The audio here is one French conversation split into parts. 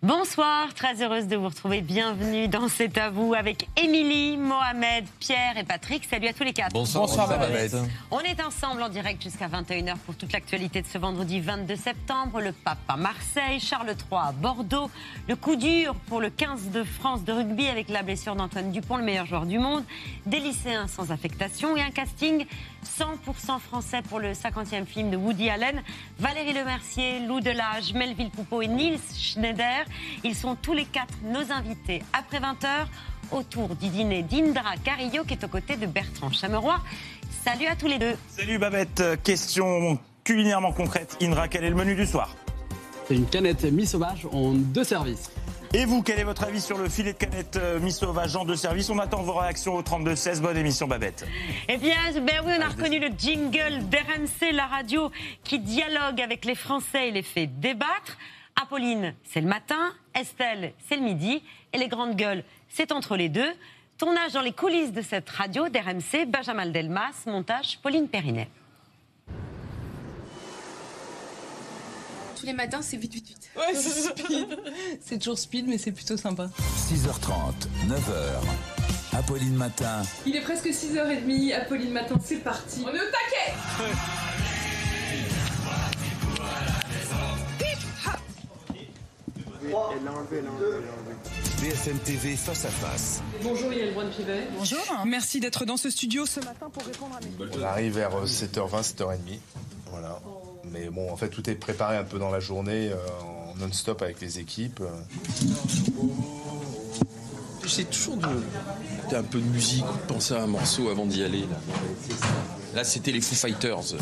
Bonsoir, très heureuse de vous retrouver. Bienvenue dans C'est à vous avec Émilie, Mohamed, Pierre et Patrick. Salut à tous les quatre. Bonsoir, Babette. On est ensemble en direct jusqu'à 21h pour toute l'actualité de ce vendredi 22 septembre. Le pape à Marseille, Charles III à Bordeaux. Le coup dur pour le 15 de France de rugby avec la blessure d'Antoine Dupont, le meilleur joueur du monde. Des lycéens sans affectation et un casting 100% français pour le 50e film de Woody Allen. Valérie Lemercier, Lou Delage, Melville Poupeau et Nils Schneider. Ils sont tous les quatre nos invités après 20h autour du dîner d'Indra Carillo qui est aux côtés de Bertrand Chameroy. Salut à tous les deux. Salut Babette, question culinairement concrète. Indra, quel est le menu du soir? C'est une canette mi-sauvage en deux services. Et vous, quel est votre avis sur le filet de canette euh, mi-sauvage en deux services On attend vos réactions au 32-16. Bonne émission, Babette. Eh bien, ben oui, on a reconnu le jingle d'RMC, la radio qui dialogue avec les Français et les fait débattre. Apolline, c'est le matin. Estelle, c'est le midi. Et les grandes gueules, c'est entre les deux. Tournage dans les coulisses de cette radio d'RMC, Benjamin Delmas, montage Pauline Perinet. Tous les matins, c'est vite, vite, vite. Ouais, c'est speed. c'est toujours speed, mais c'est plutôt sympa. 6h30, 9h. Apolline Matin. Il est presque 6h30, Apolline Matin, c'est parti. On est au taquet BFM TV face à face. Bonjour Yael Brun-Pivet. Bonjour. Merci d'être dans ce studio ce matin pour répondre à mes On arrive vers 7h20, 7h30. Voilà. Mais bon, en fait, tout est préparé un peu dans la journée, euh, en non-stop avec les équipes. J'essaie toujours de, un peu de musique, de penser à un morceau avant d'y aller. Là, Là, c'était les Foo Fighters.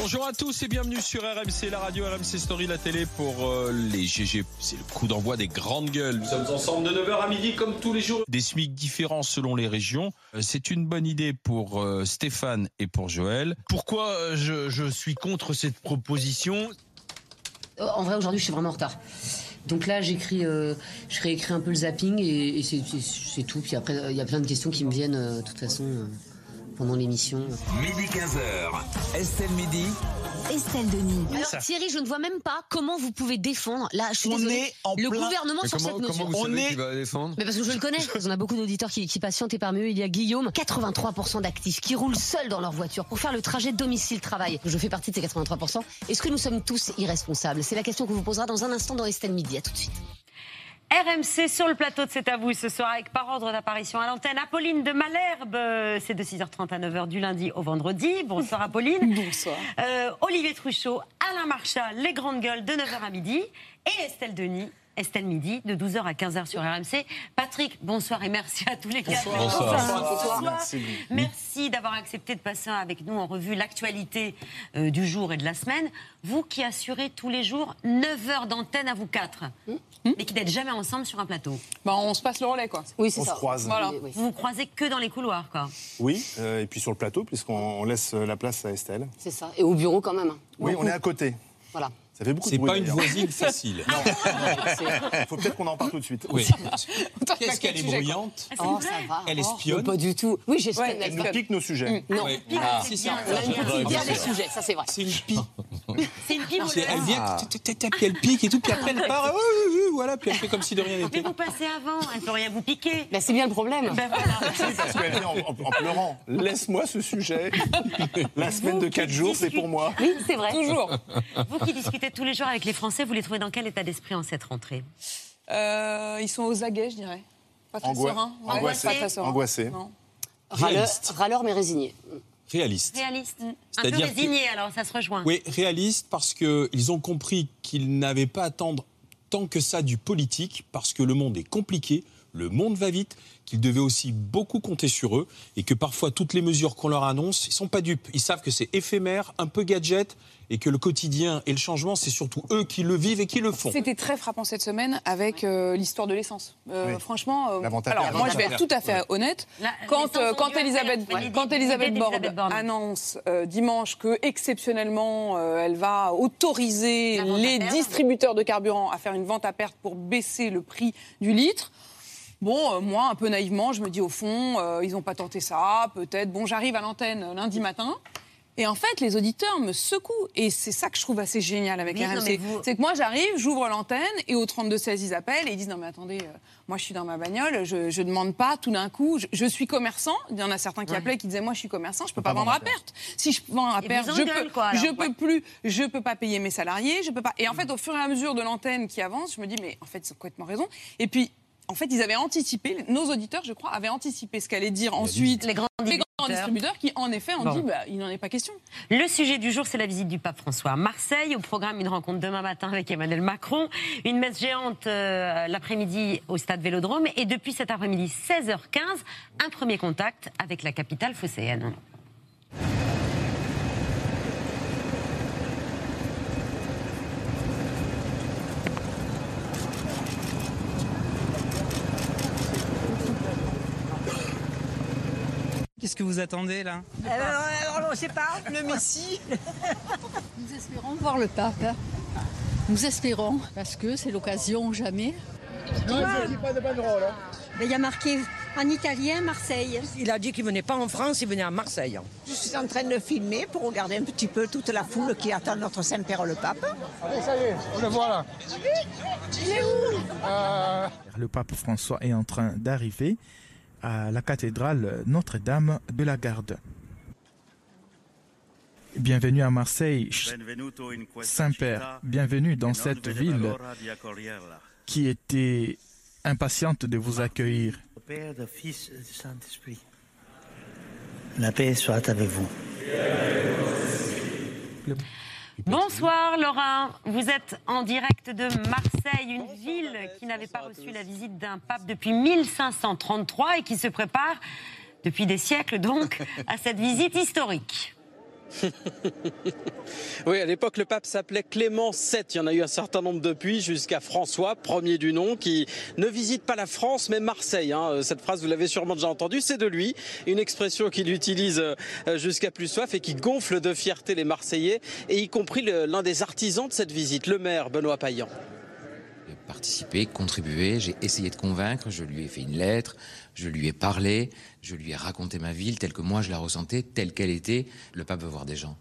Bonjour à tous et bienvenue sur RMC, la radio RMC Story, la télé pour euh, les GG. C'est le coup d'envoi des grandes gueules. Nous sommes ensemble de 9h à midi comme tous les jours. Des SMIC différents selon les régions. Euh, C'est une bonne idée pour euh, Stéphane et pour Joël. Pourquoi euh, je, je suis contre cette proposition? En vrai, aujourd'hui, je suis vraiment en retard. Donc là, j'écris, euh, je réécris un peu le zapping et, et c'est- tout. Puis après, il y a plein de questions qui me viennent, euh, de toute façon, euh, pendant l'émission. Midi 15h. Estelle Midi. Estelle Denis. Alors, Thierry, je ne vois même pas comment vous pouvez défendre. Là, je suis On désolée, est en le plein- gouvernement sur cette notion. On est défendre Mais parce que je le connais. On a beaucoup d'auditeurs qui, qui patientent et parmi eux, il y a Guillaume. 83% d'actifs qui roulent seuls dans leur voiture pour faire le trajet domicile-travail. Je fais partie de ces 83%. Est-ce que nous sommes tous irresponsables? C'est la question que vous posera dans un instant dans Estelle Midi. À tout de suite. RMC sur le plateau de C'est à vous ce soir avec par ordre d'apparition à l'antenne Apolline de Malherbe. Euh, C'est de 6h30 à 9h du lundi au vendredi. Bonsoir Apolline. Bonsoir. Euh, Olivier Truchot, Alain Marchal, les grandes gueules de 9h à midi. Et Estelle Denis. Estelle Midi, de 12h à 15h sur RMC. Patrick, bonsoir et merci à tous les quatre. Bonsoir. Merci, Merci d'avoir accepté de passer avec nous en revue l'actualité euh, du jour et de la semaine. Vous qui assurez tous les jours 9 heures d'antenne à vous quatre, mais qui n'êtes jamais ensemble sur un plateau. Bah, on se passe le relais, quoi. Oui, c'est On ça. se croise. Voilà. Oui, oui. Vous vous croisez que dans les couloirs, quoi. Oui, euh, et puis sur le plateau, puisqu'on on laisse la place à Estelle. C'est ça. Et au bureau quand même. hein. Oui, on est à côté. Voilà. Ça fait beaucoup de C'est bruit. pas une voisine facile. Il faut peut-être qu'on en parle tout de suite. Oui. Qu'est-ce qu'elle est bruyante Oh, ça va. Elle Oh, espionne Pas du tout. Oui, j'espionne. Ouais, Elle nous pique nos sujets. Non. Ouais. Pique, Ah, c'est c'est ça. On a une Ouais, petite bien guerre des sûr. sujets, ça c'est vrai. C'est une pie. C'est une pile C'est- Elle vient, puis elle pique et tout, puis après elle part, oui, oui, oui, voilà, puis elle fait comme si de rien Mais n'était. vous passez avant, elle peut rien vous piquer. Ben, c'est bien le problème. Ben voilà. Parce qu'elle vient en, en- en pleurant. Laisse-moi ce sujet. La semaine de 4 jours, c'est pour moi. Oui, c'est vrai. Toujours. Vous qui discutez tous les jours avec les Français, vous les trouvez dans quel état d'esprit en cette rentrée? Euh, ils sont aux aguets, je dirais. Pas très Angoi- sereins. Ouais, angoissé. pas très sereins. Angoissé. Non. Râleur, Réaliste. râleur, mais résigné. Réaliste. Réaliste. Un peu que- résigné, alors ça se rejoint. Oui, réaliste parce qu'ils ont compris qu'ils n'avaient pas à attendre tant que ça du politique, parce que le monde est compliqué, le monde va vite, qu'ils devaient aussi beaucoup compter sur eux et que parfois toutes les mesures qu'on leur annonce, ils sont pas dupes. Ils savent que c'est éphémère, un peu gadget et que le quotidien et le changement, c'est surtout eux qui le vivent et qui le font. C'était très frappant cette semaine avec euh, l'histoire de l'essence. Euh, Oui. Franchement, euh, alors moi je vais être tout à fait Ouais. honnête. La- Quand, euh, quand Elisabeth, quand l'idée Elisabeth Borne annonce euh, dimanche que exceptionnellement euh, elle va autoriser les distributeurs de carburant à faire une vente à perte pour baisser le prix du litre. Bon, euh, moi, un peu naïvement, je me dis au fond, euh, ils n'ont pas tenté ça, peut-être. Bon, j'arrive à l'antenne lundi matin. Et en fait, les auditeurs me secouent. Et c'est ça que je trouve assez génial avec Oui, non, RMC. mais vous- C'est que moi, j'arrive, j'ouvre l'antenne et au 32-16, ils appellent et ils disent Non, mais attendez, euh, moi, je suis dans ma bagnole, je ne demande pas tout d'un coup. Je, je suis commerçant. Il y en a certains qui Ouais. appelaient qui disaient Moi, je suis commerçant, je ne peux pas vendre à perte. Si je vends à perte, je engueulent, peux, quoi, je ouais. peux plus, je peux pas payer mes salariés, je peux pas. Et en fait, au fur et à mesure de l'antenne qui avance, je me dis Mais en fait, ils ont complètement raison. Et puis, en fait, ils avaient anticipé, nos auditeurs, je crois, avaient anticipé ce qu'allait dire ensuite Les grands distributeurs qui, en effet, ont Bon. dit bah, il n'en est pas question. Le sujet du jour, c'est la visite du pape François à Marseille. Au programme, une rencontre demain matin avec Emmanuel Macron. Une messe géante euh, l'après-midi au stade Vélodrome. Et depuis cet après-midi, 16h15, un premier contact avec la capitale phocéenne. Que vous attendez là alors, on ne sait pas, le Messie. Nous espérons voir le pape. hein. Nous espérons, parce que c'est l'occasion ou jamais. Mais il y a marqué en italien Marseille. Il a dit qu'il venait pas en France, il venait à Marseille. Je suis en train de filmer pour regarder un petit peu toute la foule qui attend notre Saint-Père le Pape. Allez, ça y est, on le voit là. Il est où? Le pape François est en train d'arriver à la cathédrale Notre-Dame de la Garde. Bienvenue à Marseille, Saint-Père. Bienvenue dans cette ville qui était impatiente de vous accueillir. Père, du Fils et du Saint-Esprit. La paix soit avec vous. Bonsoir Laurent, vous êtes en direct de Marseille, une ville qui n'avait pas reçu la visite d'un pape depuis 1533 et qui se prépare depuis des siècles donc à cette visite historique. Oui, à l'époque, le pape s'appelait Clément VII. Il y en a eu un certain nombre depuis, jusqu'à François, premier du nom, qui ne visite pas la France, mais Marseille. hein. Cette phrase, vous l'avez sûrement déjà entendue, c'est de lui. Une expression qu'il utilise euh, jusqu'à plus soif et qui gonfle de fierté les Marseillais, et y compris l'un des artisans de cette visite, le maire Benoît Payan. participé, contribué, j'ai essayé de convaincre, je lui ai fait une lettre, je lui ai parlé, je lui ai raconté ma ville telle que moi je la ressentais, telle qu'elle était. Le pape veut voir des gens.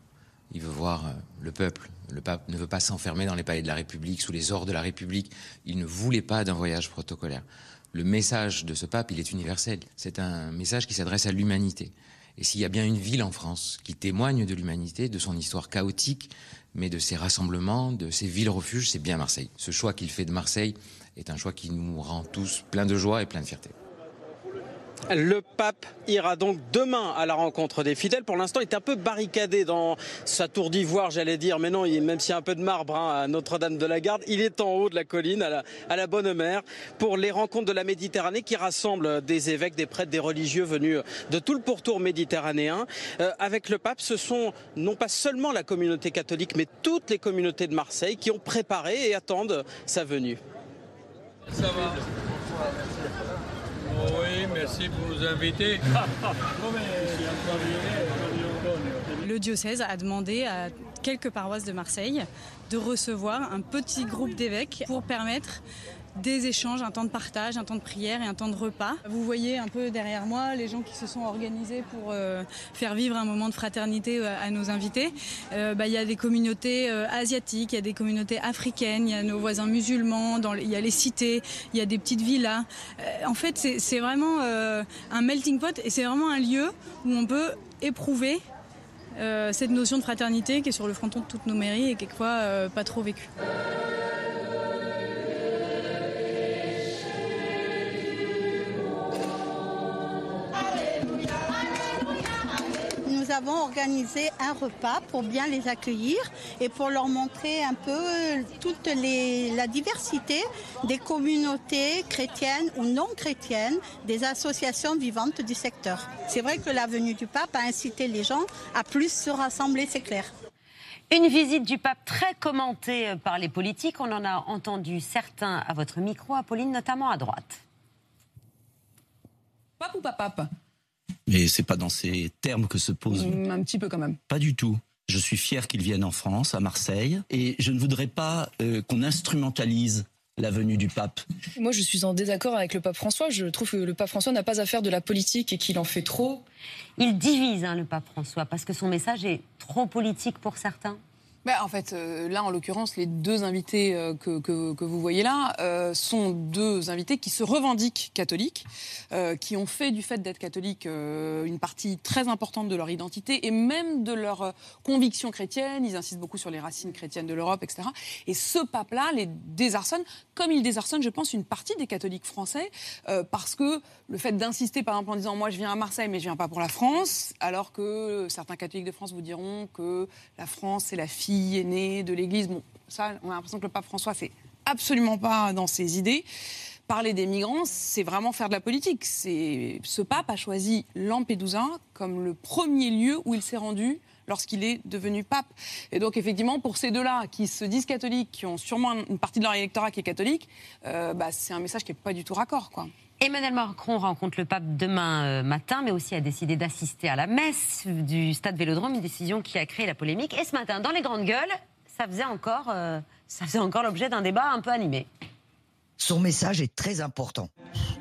Il veut voir euh, le peuple. Le pape ne veut pas s'enfermer dans les palais de la République, sous les ors de la République. Il ne voulait pas d'un voyage protocolaire. Le message de ce pape, il est universel. C'est un message qui s'adresse à l'humanité. Et s'il y a bien une ville en France qui témoigne de l'humanité, de son histoire chaotique, mais de ses rassemblements, de ses villes refuges, c'est bien Marseille. Ce choix qu'il fait de Marseille est un choix qui nous rend tous plein de joie et plein de fierté. Le pape ira donc demain à la rencontre des fidèles. Pour l'instant, il est un peu barricadé dans sa tour d'ivoire, j'allais dire. Mais non, même s'il y a un peu de marbre hein, à Notre-Dame de la Garde, il est en haut de la colline, à la, à la Bonne Mère, pour les rencontres de la Méditerranée qui rassemblent des évêques, des prêtres, des religieux venus de tout le pourtour méditerranéen. Euh, avec le pape, ce sont non pas seulement la communauté catholique, mais toutes les communautés de Marseille qui ont préparé et attendent sa venue. Ça va Oui, merci pour nous inviter. Le diocèse a demandé à quelques paroisses de Marseille de recevoir un petit groupe d'évêques pour permettre des échanges, un temps de partage, un temps de prière et un temps de repas. Vous voyez un peu derrière moi les gens qui se sont organisés pour euh, faire vivre un moment de fraternité euh, à nos invités. Euh, bah, Il y a des communautés asiatiques, il y a des communautés africaines, il y a nos voisins musulmans, il y a les cités, il y a des petites villas. En fait, c'est vraiment un melting pot et c'est vraiment un lieu où on peut éprouver cette notion de fraternité qui est sur le fronton de toutes nos mairies et quelquefois pas trop vécue. Nous avons organisé un repas pour bien les accueillir et pour leur montrer un peu toute les, la diversité des communautés chrétiennes ou non chrétiennes, des associations vivantes du secteur. C'est vrai que la venue du pape a incité les gens à plus se rassembler, c'est clair. Une visite du pape très commentée par les politiques. On en a entendu certains à votre micro, Apolline, notamment à droite. Pape ou pas pape? Mais c'est pas dans ces termes que se pose. Mm, Un petit peu quand même. Pas du tout. Je suis fier qu'il vienne en France, à Marseille, et je ne voudrais pas euh, qu'on instrumentalise la venue du pape. Moi, je suis en désaccord avec le pape François. Je trouve que le pape François n'a pas à faire de la politique et qu'il en fait trop. Il divise, hein, le pape François, parce que son message est trop politique pour certains. Ben, en fait, euh, là, en l'occurrence, les deux invités euh, que, vous voyez là euh, sont deux invités qui se revendiquent catholiques, qui ont fait du fait d'être catholiques une partie très importante de leur identité et même de leur conviction chrétienne. Ils insistent beaucoup sur les racines chrétiennes de l'Europe, etc. Et ce pape-là les désarçonne, comme il désarçonne, je pense, une partie des catholiques français, parce que le fait d'insister, par exemple, en disant moi je viens à Marseille, mais je viens pas pour la France, alors que certains catholiques de France vous diront que la France c'est la fille aînée de l'Église. Bon, ça, on a l'impression que le pape François c'est absolument pas dans ses idées. Parler des migrants, c'est vraiment faire de la politique. Ce pape a choisi Lampedusa comme le premier lieu où il s'est rendu lorsqu'il est devenu pape. Et donc effectivement, pour ces deux-là qui se disent catholiques, qui ont sûrement une partie de leur électorat qui est catholique, euh, bah, c'est un message qui n'est pas du tout raccord, quoi. Emmanuel Macron rencontre le pape demain euh, matin, mais aussi a décidé d'assister à la messe du stade Vélodrome, une décision qui a créé la polémique. Et ce matin, dans les grandes gueules, ça faisait encore, euh, ça faisait encore l'objet d'un débat un peu animé. Son message est très important.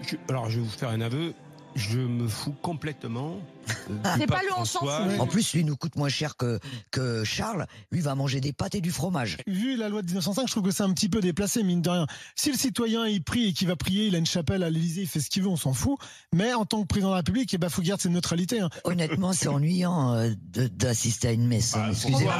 Je- alors, je vais vous faire un aveu. Je me fous complètement. Euh, C'est pas le on s'en fout. En plus, lui nous coûte moins cher que, que Charles. Lui va manger des pâtes et du fromage. Vu la loi de 1905, je trouve que c'est un petit peu déplacé, mine de rien. Si le citoyen il prie et qu'il va prier, il a une chapelle à l'Élysée, il fait ce qu'il veut, on s'en fout. Mais en tant que président de la République, il faut garder cette neutralité. hein. Honnêtement, c'est ennuyant euh, d'assister à une messe. hein, Excusez-moi.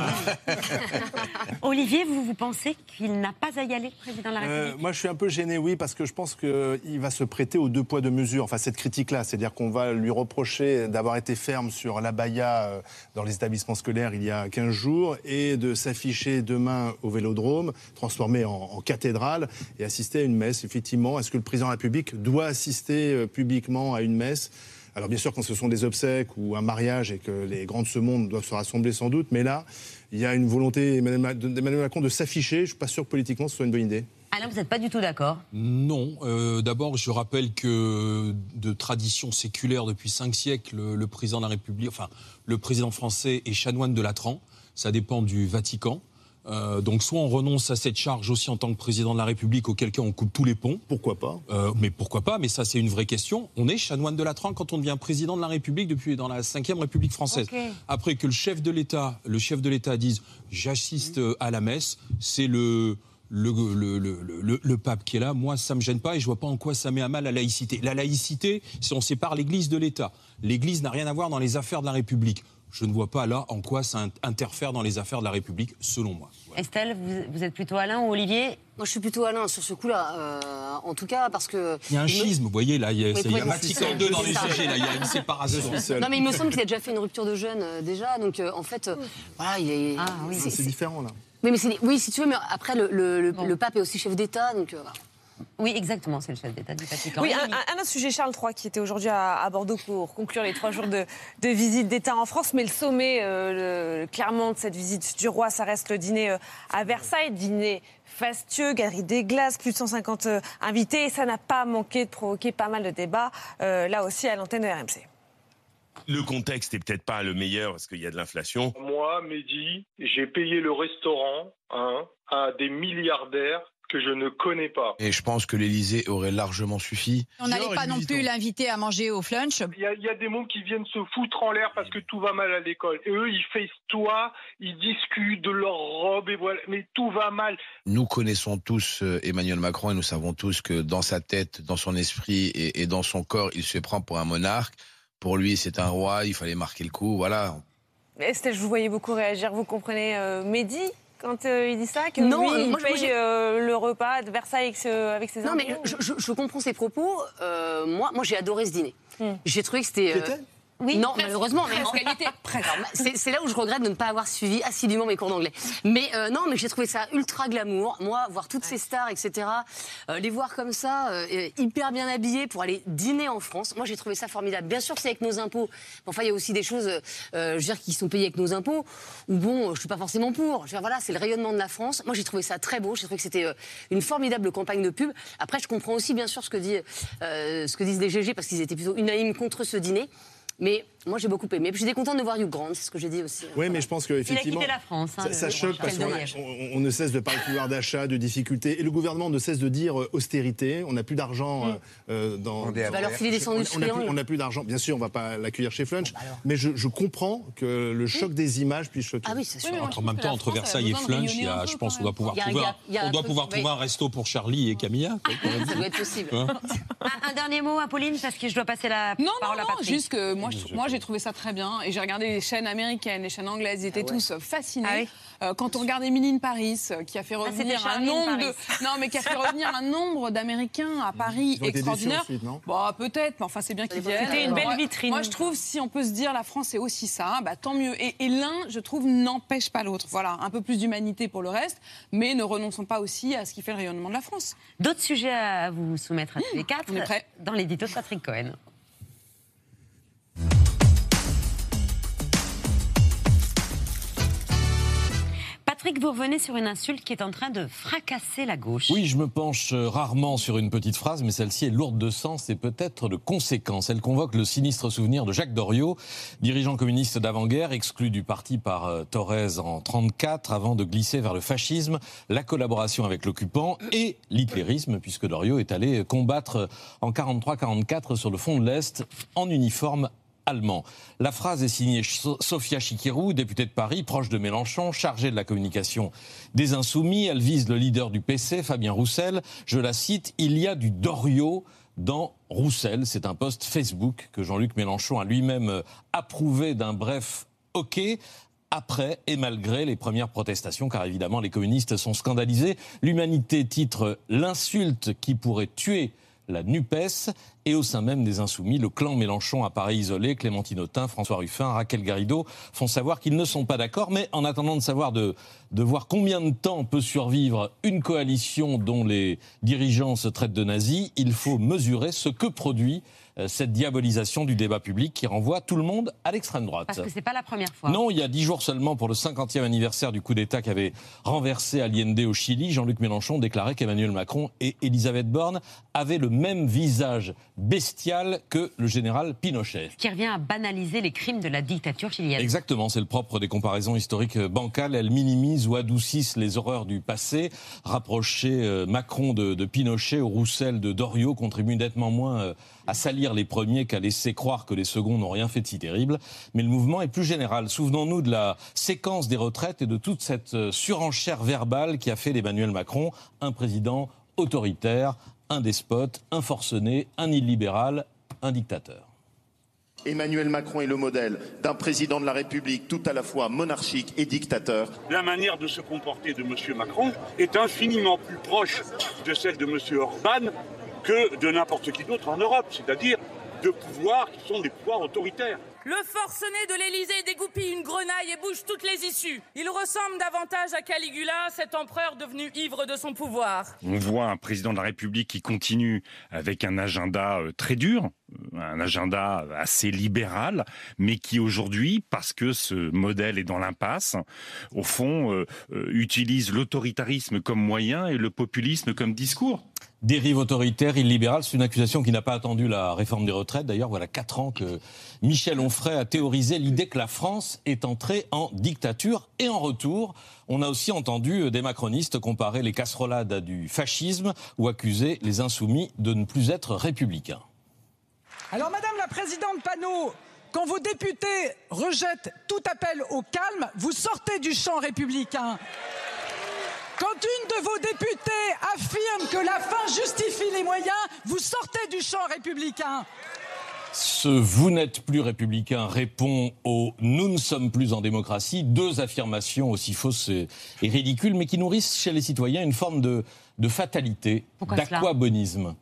Olivier, vous, vous pensez qu'il n'a pas à y aller, le président de la Euh, République moi, je suis un peu gêné, oui, parce que je pense qu'il va se prêter aux deux poids, deux mesures. Enfin, cette critique-là, c'est-à-dire qu'on va lui reprocher d'avoir été ferme sur l'abaya euh, dans les établissements scolaires il y a 15 jours et de s'afficher demain au vélodrome, transformé en, en cathédrale, et assister à une messe. Effectivement, est-ce que le président de la République doit assister euh, publiquement à une messe? Alors bien sûr, quand ce sont des obsèques ou un mariage et que les grands de ce monde doivent se rassembler sans doute, mais là, il y a une volonté d'Emmanuel Macron de s'afficher. Je ne suis pas sûr que politiquement ce soit une bonne idée. Alain, vous n'êtes pas du tout d'accord? Non. Euh, D'abord, je rappelle que de tradition séculaire depuis cinq siècles, le, le président de la République, enfin, le président français est chanoine de Latran. Ça dépend du Vatican. Euh, donc, soit on renonce à cette charge aussi en tant que président de la République, auquel cas on coupe tous les ponts. Pourquoi pas? Euh, Mais pourquoi pas? Mais ça, c'est une vraie question. On est chanoine de Latran quand on devient président de la République depuis dans la cinquième République française. Après que le chef de l'État, le chef de l'État dise j'assiste à la messe, c'est le le, le, le, le- le pape qui est là, moi ça me gêne pas et je vois pas en quoi ça met à mal la laïcité. La laïcité, c'est on sépare l'Église de l'État. L'Église n'a rien à voir dans les affaires de la République. Je ne vois pas là en quoi ça in- interfère dans les affaires de la République, selon moi. Estelle, vous, vous êtes plutôt Alain ou Olivier? Moi, je suis plutôt Alain sur ce coup-là. euh, en tout cas, parce que. Il y a un me- schisme, vous voyez là, il y a, Oui, il y a Vatican II dans ça. les GG, là, il y a une séparation. Non, mais il me semble qu'il a déjà fait une rupture de jeûne euh, déjà. Donc, euh, en fait, euh, voilà, il est. Ah oui, Ça, c'est différent, là. Oui, mais oui, si tu veux, mais après, le, le- le- le pape est aussi chef d'État, donc. euh, voilà. Oui, exactement, c'est le chef d'État du Vatican. Oui, un, un- un autre sujet, Charles III, qui était aujourd'hui à, à Bordeaux pour conclure les trois jours de, de visite d'État en France. Mais le sommet, euh, le- clairement, de cette visite du roi, ça reste le dîner euh, à Versailles. Dîner fastueux, galerie des glaces, plus de 150 euh, invités. Et ça n'a pas manqué de provoquer pas mal de débats, euh, là aussi, à l'antenne de RMC. Le contexte est peut-être pas le meilleur parce qu'il y a de l'inflation. Moi, Mehdi, j'ai payé le restaurant hein, à des milliardaires que je ne connais pas. Et je pense que l'Élysée aurait largement suffi. On n'allait pas non plus l'inviter à manger au flunch. Il y, a, il y a des mômes qui viennent se foutre en l'air parce que tout va mal à l'école. Et eux, ils festoient, ils discutent de leur robe et voilà. Mais tout va mal. Nous connaissons tous euh, Emmanuel Macron et nous savons tous que dans sa tête, dans son esprit et, et dans son corps, il se prend pour un monarque. Pour lui, c'est un roi, il fallait marquer le coup, voilà. Estelle, je vous voyais beaucoup réagir. Vous comprenez euh, Mehdi quand euh, il dit ça que Non, lui, euh, il moi, je- paye moi, euh, le repas de Versailles avec, ce- avec ses Non, mais je, je- je comprends ses propos. Euh, moi, moi j'ai adoré ce dîner. J'ai trouvé que c'était. Oui, non, presque. malheureusement. mais en qualité, C'est là où je regrette de ne pas avoir suivi assidûment mes cours d'anglais. Mais euh, non, mais j'ai trouvé ça ultra glamour. Moi, voir toutes ces stars, etc., euh, les voir comme ça, euh, hyper bien habillés pour aller dîner en France. Moi, j'ai trouvé ça formidable. Bien sûr, c'est avec nos impôts. Enfin, il y a aussi des choses, je veux dire, qui sont payées avec nos impôts. Ou bon, je suis pas forcément pour. Je veux dire, voilà, c'est le rayonnement de la France. Moi, j'ai trouvé ça très beau. J'ai trouvé que c'était une formidable campagne de pub. Après, je comprends aussi, bien sûr, ce que, dit, ce que disent les GG, parce qu'ils étaient plutôt unanimes contre ce dîner. Mais moi, j'ai beaucoup aimé. Puis j'étais contente de voir Hugh Grant, c'est ce que j'ai dit aussi. Oui, mais je pense qu'effectivement. quitté la France, hein, ça, choque parce qu'on dommage. on- on ne cesse de parler de pouvoir d'achat, de difficultés. Et le gouvernement ne cesse de dire euh, austérité. On n'a plus d'argent Mm. euh, euh, dans. Tu vas leur filer des sandwichs on n'a plus- friands. On n'a plus d'argent. Bien sûr, on ne va pas l'accueillir chez Flunch. Mais je, je comprends que le choc des images puisse choquer. Ah oui, c'est sûr. En même temps, entre Versailles et Flunch, il y a, je pense qu'on doit pouvoir Il a trouver, un- gap, il y a on un doit truc, pouvoir oui. trouver un resto pour Charlie et Camilla. Ça doit être possible. Hein Un, dernier mot, Apolline, parce que je dois passer la Non, parole non, à non, Patrick. juste que moi, je- moi j'ai trouvé ça très bien. Et j'ai regardé les chaînes américaines, les chaînes anglaises, ils étaient tous fascinés. Ah oui Euh, quand on regarde Emily in Paris, euh, qui a fait revenir un nombre de, Paris. non mais qui a fait revenir un nombre d'Américains à Paris extraordinaire. ensuite, non Bah peut-être, mais enfin c'est bien qu'ils viennent. C'était une belle vitrine. Moi je trouve si on peut se dire la France c'est aussi ça, bah tant mieux. Et, et l'un, je trouve, n'empêche pas l'autre. Voilà, un peu plus d'humanité pour le reste, mais ne renonçons pas aussi à ce qui fait le rayonnement de la France. D'autres sujets à vous soumettre à tous les quatre on est prêt. dans l'édito de Patrick Cohen. Patrick, vous revenez sur une insulte qui est en train de fracasser la gauche. Oui, je me penche euh, rarement sur une petite phrase, mais celle-ci est lourde de sens et peut-être de conséquences. Elle convoque le sinistre souvenir de Jacques Doriot, dirigeant communiste d'avant-guerre, exclu du parti par euh, Thorez en 34, avant de glisser vers le fascisme, la collaboration avec l'occupant et l'hitlérisme, puisque Doriot est allé combattre en 43-44 sur le front de l'Est en uniforme allemand. La phrase est signée So- Sophia Chikirou, députée de Paris, proche de Mélenchon, chargée de la communication des Insoumis. Elle vise le leader du PC, Fabien Roussel. Je la cite, il y a du Doriot dans Roussel. C'est un post Facebook que Jean-Luc Mélenchon a lui-même euh, approuvé d'un bref OK après et malgré les premières protestations, car évidemment les communistes sont scandalisés. L'Humanité titre L'insulte qui pourrait tuer la NUPES et au sein même des Insoumis, le clan Mélenchon apparaît isolé. Clémentine Autain, François Ruffin, Raquel Garrido font savoir qu'ils ne sont pas d'accord. Mais en attendant de savoir de, de voir combien de temps peut survivre une coalition dont les dirigeants se traitent de nazis, il faut mesurer ce que produit cette diabolisation du débat public qui renvoie tout le monde à l'extrême droite. Parce que c'est pas la première fois. Non, il y a dix jours seulement pour le 50e anniversaire du coup d'État qui avait renversé Allende au Chili, Jean-Luc Mélenchon déclarait qu'Emmanuel Macron et Elisabeth Borne avaient le même visage bestial que le général Pinochet. Ce qui revient à banaliser les crimes de la dictature chilienne. Exactement, c'est le propre des comparaisons historiques bancales. Elles minimisent ou adoucissent les horreurs du passé. Rapprocher euh, Macron de, de Pinochet ou Roussel de Doriot contribue nettement moins euh, à salir les premiers qu'à laisser croire que les seconds n'ont rien fait de si terrible. Mais le mouvement est plus général. Souvenons-nous de la séquence des retraites et de toute cette euh, surenchère verbale qui a fait d'Emmanuel Macron un président autoritaire, un despote, un forcené, un illibéral, un dictateur. Emmanuel Macron est le modèle d'un président de la République tout à la fois monarchique et dictateur. La manière de se comporter de M. Macron est infiniment plus proche de celle de M. Orban que de n'importe qui d'autre en Europe, c'est-à-dire de pouvoirs qui sont des pouvoirs autoritaires. Le forcené de l'Élysée dégoupille une grenaille et bouge toutes les issues. Il ressemble davantage à Caligula, cet empereur devenu ivre de son pouvoir. On voit un président de la République qui continue avec un agenda euh, très dur, euh, un agenda assez libéral, mais qui aujourd'hui, parce que ce modèle est dans l'impasse, au fond, euh, euh, utilise l'autoritarisme comme moyen et le populisme comme discours. Dérive autoritaire, illibérale, c'est une accusation qui n'a pas attendu la réforme des retraites. D'ailleurs, voilà quatre ans que Michel Onfray a théorisé l'idée que la France est entrée en dictature. Et en retour, on a aussi entendu des macronistes comparer les casserolades à du fascisme ou accuser les insoumis de ne plus être républicains. Alors, Madame la Présidente Panot, quand vos députés rejettent tout appel au calme, vous sortez du champ républicain. Quand une de vos députées affirme que la fin justifie les moyens, vous sortez du champ républicain. Ce vous n'êtes plus républicain répond au nous ne sommes plus en démocratie, deux affirmations aussi fausses et ridicules, mais qui nourrissent chez les citoyens une forme de, de fatalité, d'aquabonisme.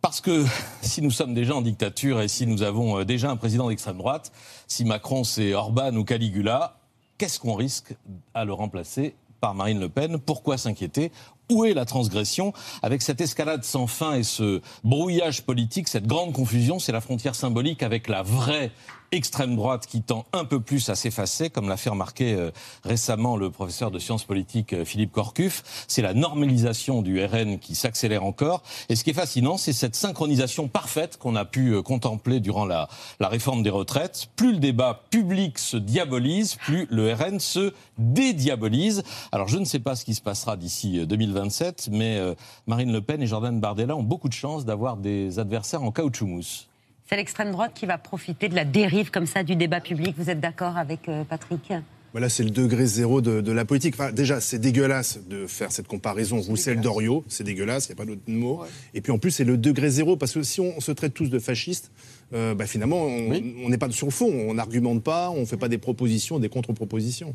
Parce que si nous sommes déjà en dictature et si nous avons euh, déjà un président d'extrême droite, si Macron c'est Orban ou Caligula, qu'est-ce qu'on risque à le remplacer par Marine Le Pen. Pourquoi s'inquiéter? Où est la transgression Avec cette escalade sans fin et ce brouillage politique, cette grande confusion, c'est la frontière symbolique avec la vraie extrême droite qui tend un peu plus à s'effacer, comme l'a fait remarquer euh, récemment le professeur de sciences politiques euh, Philippe Corcuff. C'est la normalisation du RN qui s'accélère encore. Et ce qui est fascinant, c'est cette synchronisation parfaite qu'on a pu euh, contempler durant la, la réforme des retraites. Plus le débat public se diabolise, plus le RN se dédiabolise. Alors je ne sais pas ce qui se passera d'ici 2027, mais Marine Le Pen et Jordan Bardella ont beaucoup de chance d'avoir des adversaires en caoutchouc mousse. C'est l'extrême droite qui va profiter de la dérive comme ça du débat public. Vous êtes d'accord avec euh, Patrick? Voilà, c'est le degré zéro de, la politique. Enfin, déjà, c'est dégueulasse de faire cette comparaison Roussel-Doriot. C'est dégueulasse, il n'y a pas d'autre mot. Et puis en plus, c'est le degré zéro, parce que si on, se traite tous de fascistes, euh, bah, finalement, on n'est pas sur le fond. On n'argumente pas, on ne fait pas des propositions, des contre-propositions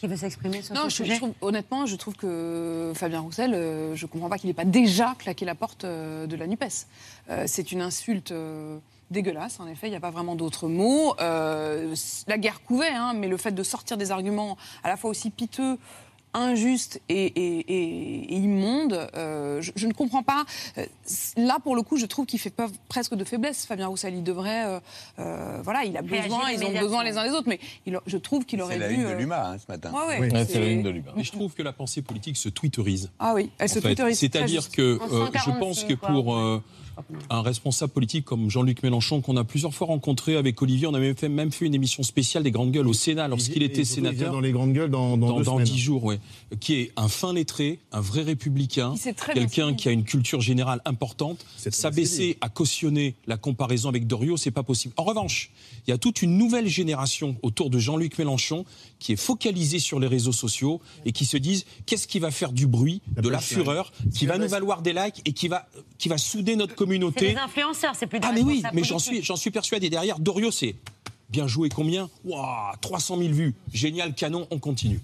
qui veut s'exprimer sur non, ce sujet Honnêtement, je trouve que Fabien Roussel, euh, je ne comprends pas qu'il n'ait pas déjà claqué la porte euh, de la NUPES. Euh, c'est une insulte dégueulasse, en effet, il n'y a pas vraiment d'autres mots. la guerre couvait, hein, mais le fait de sortir des arguments à la fois aussi piteux injuste et, immonde. Euh, je, ne comprends pas. Euh, là, pour le coup, je trouve qu'il fait preuve presque de faiblesse. Fabien Roussel, il devrait, euh, voilà, il a besoin, ils ont besoin les uns des autres, mais je trouve qu'il aurait dû. C'est la une de l'UMA hein, ce matin. oui, c'est la une de l'UMA. Mais je trouve que la pensée politique se twitterise. Ah oui, elle se twitterise. C'est-à-dire que je pense que pour un responsable politique comme Jean-Luc Mélenchon, qu'on a plusieurs fois rencontré avec Olivier. On a même fait, même fait une émission spéciale des Grandes Gueules au Sénat lorsqu'il était sénateur. dans les Grandes Gueules dans, dans, dans, 10 jours, oui. Qui est un fin lettré, un vrai républicain, quelqu'un qui a une culture générale importante. S'abaisser à cautionner la comparaison avec Doriot, c'est pas possible. En revanche, il y a toute une nouvelle génération autour de Jean-Luc Mélenchon qui est focalisée sur les réseaux sociaux et qui se disent qu'est-ce qui va faire du bruit, de la fureur, qui va nous valoir des likes et qui va, qui va souder notre communauté. C'est des influenceurs, c'est plus des Ah mais oui, mais j'en suis, j'en suis persuadé. Derrière, Dorio, c'est bien joué combien? Waouh, 300 000 vues. Génial, canon, on continue.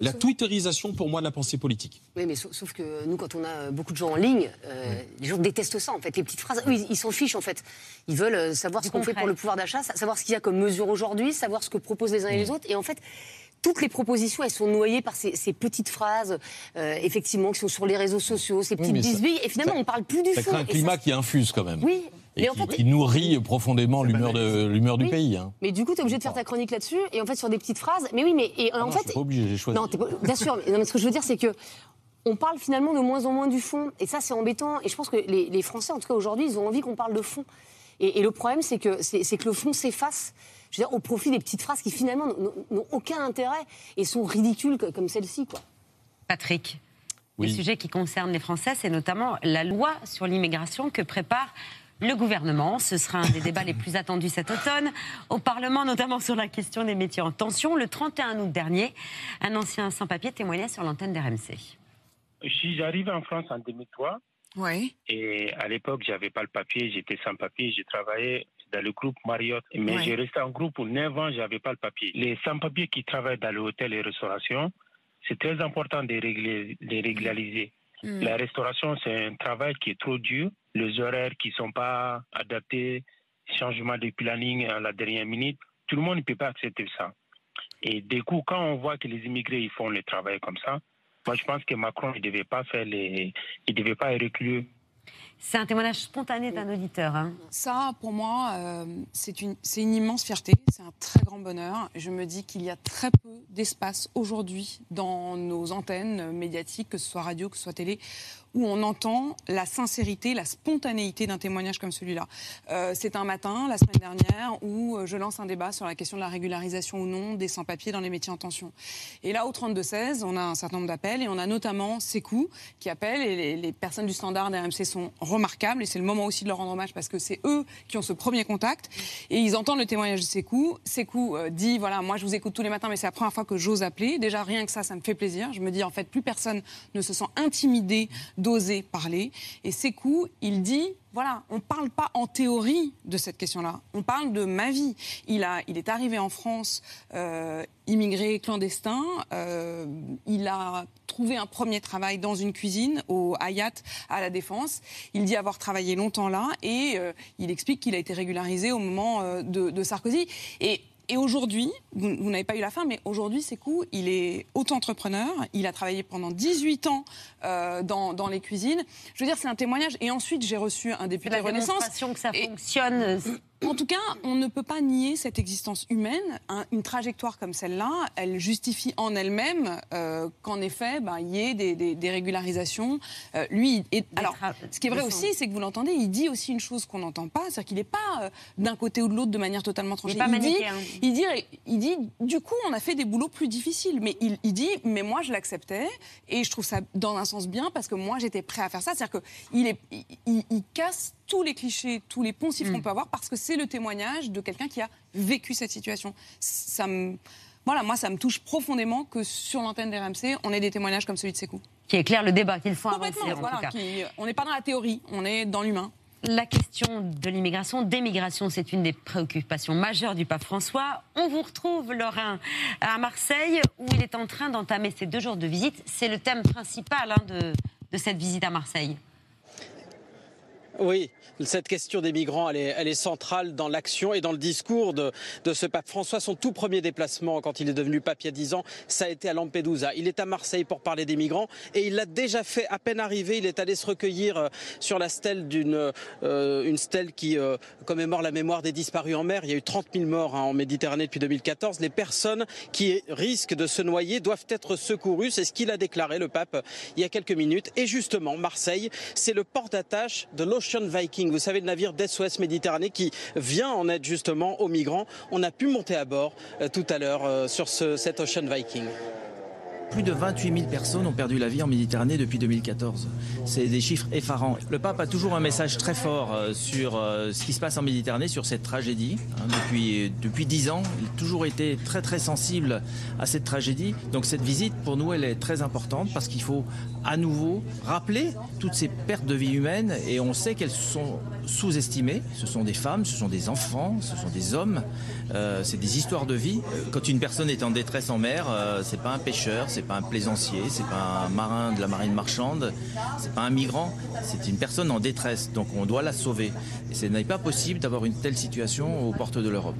La twitterisation, pour moi, de la pensée politique. Oui, mais sauf, que nous, quand on a beaucoup de gens en ligne, euh, les gens détestent ça, en fait. Les petites phrases, eux, ils s'en fichent, en fait. Ils veulent euh, savoir ce qu'on fait pour le pouvoir d'achat, savoir ce qu'il y a comme mesure aujourd'hui, savoir ce que proposent les uns et les autres. Et en fait, toutes les propositions, elles sont noyées par ces, petites phrases, euh, effectivement, qui sont sur les réseaux sociaux, ces petites bisbilles. Et finalement, on ne parle plus du fond. C'est un climat qui infuse quand même. Oui. Et, qui, nourrit profondément l'humeur de l'humeur du pays. Hein. Mais du coup, tu es obligé de faire ta chronique là-dessus, et en fait sur des petites phrases. Mais oui, mais et, ah en fait, je suis pas obligé, j'ai choisi. Non, bien sûr. Mais, non, mais ce que je veux dire, c'est que on parle finalement de moins en moins du fond, et ça, c'est embêtant. Et je pense que les, Français, en tout cas aujourd'hui, ils ont envie qu'on parle de fond. Et, le problème, c'est que c'est que le fond s'efface je veux dire, au profit des petites phrases qui finalement n'ont aucun intérêt et sont ridicules comme celle-ci. Quoi. Patrick, oui. le sujet qui concerne les Français, c'est notamment la loi sur l'immigration que prépare le gouvernement. Ce sera un des débats les plus attendus cet automne au Parlement, notamment sur la question des métiers en tension. Le 31 août dernier, un ancien sans-papier témoignait sur l'antenne d'RMC. Si j'arrive en France en 2003, oui. et à l'époque, j'avais pas le papier, j'étais sans papier, j'ai travaillé dans le groupe Marriott. Mais j'ai resté en groupe pour 9 ans, je n'avais pas le papier. Les sans-papiers qui travaillent dans l'hôtel et restauration, c'est très important de les régulariser. Mm. La restauration, c'est un travail qui est trop dur. Les horaires qui ne sont pas adaptés, changement de planning à la dernière minute, tout le monde ne peut pas accepter ça. Et du coup, quand on voit que les immigrés ils font le travail comme ça, moi je pense que Macron ne devait pas faire les, il devait pas reclure c'est un témoignage spontané d'un auditeur. Hein. Ça, pour moi, euh, c'est une, une, immense fierté, c'est un très grand bonheur. Je me dis qu'il y a très peu d'espace aujourd'hui dans nos antennes médiatiques, que ce soit radio, que ce soit télé, où on entend la sincérité, la spontanéité d'un témoignage comme celui-là. Euh, c'est un matin, la semaine dernière, où euh, je lance un débat sur la question de la régularisation ou non des sans-papiers dans les métiers en tension. Et là, au 32-16, on a un certain nombre d'appels, et on a notamment Sekou qui appelle, et les, personnes du standard d'RMC sont remarquables, et c'est le moment aussi de leur rendre hommage parce que c'est eux qui ont ce premier contact, et ils entendent le témoignage de Sekou. Sekou euh, dit, voilà, moi je vous écoute tous les matins, mais c'est la première fois que j'ose appeler. Déjà, rien que ça, ça me fait plaisir. Je me dis, en fait, plus personne ne se sent intimidé d'oser parler. Et Sekou, il dit voilà, on ne parle pas en théorie de cette question-là. On parle de ma vie. Il, a, il est arrivé en France, euh, immigré clandestin. Euh, il a trouvé un premier travail dans une cuisine au Hayat à la Défense. Il dit avoir travaillé longtemps là et euh, il explique qu'il a été régularisé au moment de, Sarkozy. Et aujourd'hui, vous, n'avez pas eu la fin, mais aujourd'hui, c'est cool. Il est auto-entrepreneur. Il a travaillé pendant 18 ans euh, dans, dans, les cuisines. Je veux dire, c'est un témoignage. Et ensuite, j'ai reçu un député la Renaissance. que ça fonctionne. En tout cas, on ne peut pas nier cette existence humaine. une trajectoire comme celle-là, elle justifie en elle-même euh, qu'en effet, ben, il y ait des, régularisations. Euh, lui, alors, ce qui est vrai aussi, c'est que vous l'entendez, il dit aussi une chose qu'on n'entend pas, c'est-à-dire qu'il n'est pas euh, d'un côté ou de l'autre de manière totalement tranchée. Il, dit, il, dit, il dit, du coup, on a fait des boulots plus difficiles. Mais il, dit, mais moi, je l'acceptais et je trouve ça dans un sens bien parce que moi, j'étais prêt à faire ça. C'est-à-dire qu'il il, il casse tous les clichés, tous les poncifs qu'on mm. peut avoir, parce que c'est le témoignage de quelqu'un qui a vécu cette situation. Ça me, voilà, moi, ça me touche profondément que sur l'antenne des RMC, on ait des témoignages comme celui de Sekou. Qui éclaire le débat qu'il faut avancer, en voilà, on n'est pas dans la théorie, on est dans l'humain. La question de l'immigration, d'émigration, c'est une des préoccupations majeures du pape François. On vous retrouve, Lorrain, à Marseille, où il est en train d'entamer ses deux jours de visite. C'est le thème principal hein, de, de cette visite à Marseille. Oui, cette question des migrants, elle est, centrale dans l'action et dans le discours de, ce pape François. Son tout premier déplacement, quand il est devenu pape il y a 10 ans, ça a été à Lampedusa. Il est à Marseille pour parler des migrants et il l'a déjà fait à peine arrivé. Il est allé se recueillir euh, sur la stèle d'une euh, stèle qui euh, commémore la mémoire des disparus en mer. Il y a eu 30 000 morts hein, en Méditerranée depuis 2014. Les personnes qui risquent de se noyer doivent être secourues. C'est ce qu'il a déclaré, le pape, il y a quelques minutes. Et justement, Marseille, c'est le port d'attache de l'Ocean Ocean Viking, vous savez, le navire d'SOS Méditerranée qui vient en aide justement aux migrants. On a pu monter à bord euh, tout à l'heure euh, sur ce, cet Ocean Viking. Plus de 28 000 personnes ont perdu la vie en Méditerranée depuis 2014. C'est des chiffres effarants. Le pape a toujours un message très fort euh, sur ce qui se passe en Méditerranée, sur cette tragédie. Hein, depuis, depuis 10 ans, il a toujours été très très sensible à cette tragédie. Donc cette visite, pour nous, elle est très importante parce qu'il faut à nouveau rappeler toutes ces pertes de vie humaines et on sait qu'elles sont sous-estimées. Ce sont des femmes, ce sont des enfants, ce sont des hommes. Euh, c'est des histoires de vie. Quand une personne est en détresse en mer, c'est pas un pêcheur, c'est pas un plaisancier, c'est pas un marin de la marine marchande, c'est pas un migrant, c'est une personne en détresse. Donc on doit la sauver. Et ce n'est pas possible d'avoir une telle situation aux portes de l'Europe.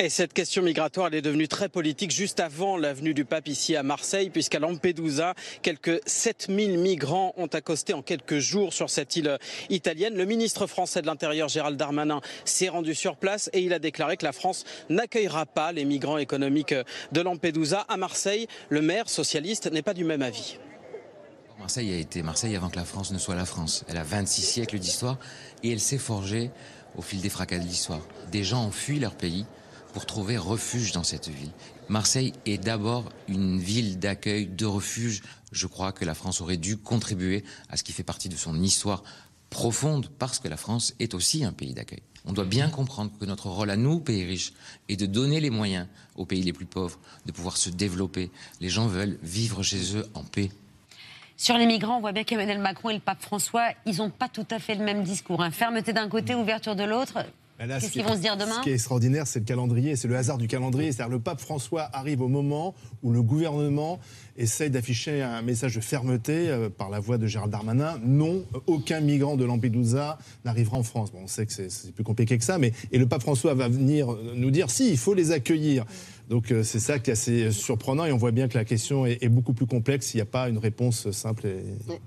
Et cette question migratoire, elle est devenue très politique juste avant la venue du pape ici à Marseille, puisqu'à Lampedusa, quelques 7000 migrants ont accosté en quelques jours sur cette île italienne. Le ministre français de l'Intérieur, Gérald Darmanin, s'est rendu sur place et il a déclaré que la France n'accueillera pas les migrants économiques de Lampedusa. À Marseille, le maire socialiste n'est pas du même avis. Marseille a été Marseille avant que la France ne soit la France. Elle a 26 siècles d'histoire et elle s'est forgée au fil des fracas de l'histoire. Des gens ont fui leur pays pour trouver refuge dans cette ville. Marseille est d'abord une ville d'accueil, de refuge. Je crois que la France aurait dû contribuer à ce qui fait partie de son histoire profonde, parce que la France est aussi un pays d'accueil. On doit bien comprendre que notre rôle à nous, pays riches, est de donner les moyens aux pays les plus pauvres de pouvoir se développer. Les gens veulent vivre chez eux en paix. Sur les migrants, on voit bien qu'Emmanuel Macron et le pape François, ils n'ont pas tout à fait le même discours. Hein. Fermeté d'un côté, ouverture de l'autre. Qu'est-ce qu'ils vont se dire demain Ce qui est extraordinaire, c'est le calendrier, c'est le hasard du calendrier. C'est-à-dire le pape François arrive au moment où le gouvernement essaye d'afficher un message de fermeté euh, par la voix de Gérald Darmanin. Non, aucun migrant de Lampedusa n'arrivera en France. Bon, on sait que c'est plus compliqué que ça, mais et le pape François va venir nous dire si, il faut les accueillir. Donc euh, c'est ça qui est assez surprenant et on voit bien que la question est, beaucoup plus complexe. Il n'y a pas une réponse simple.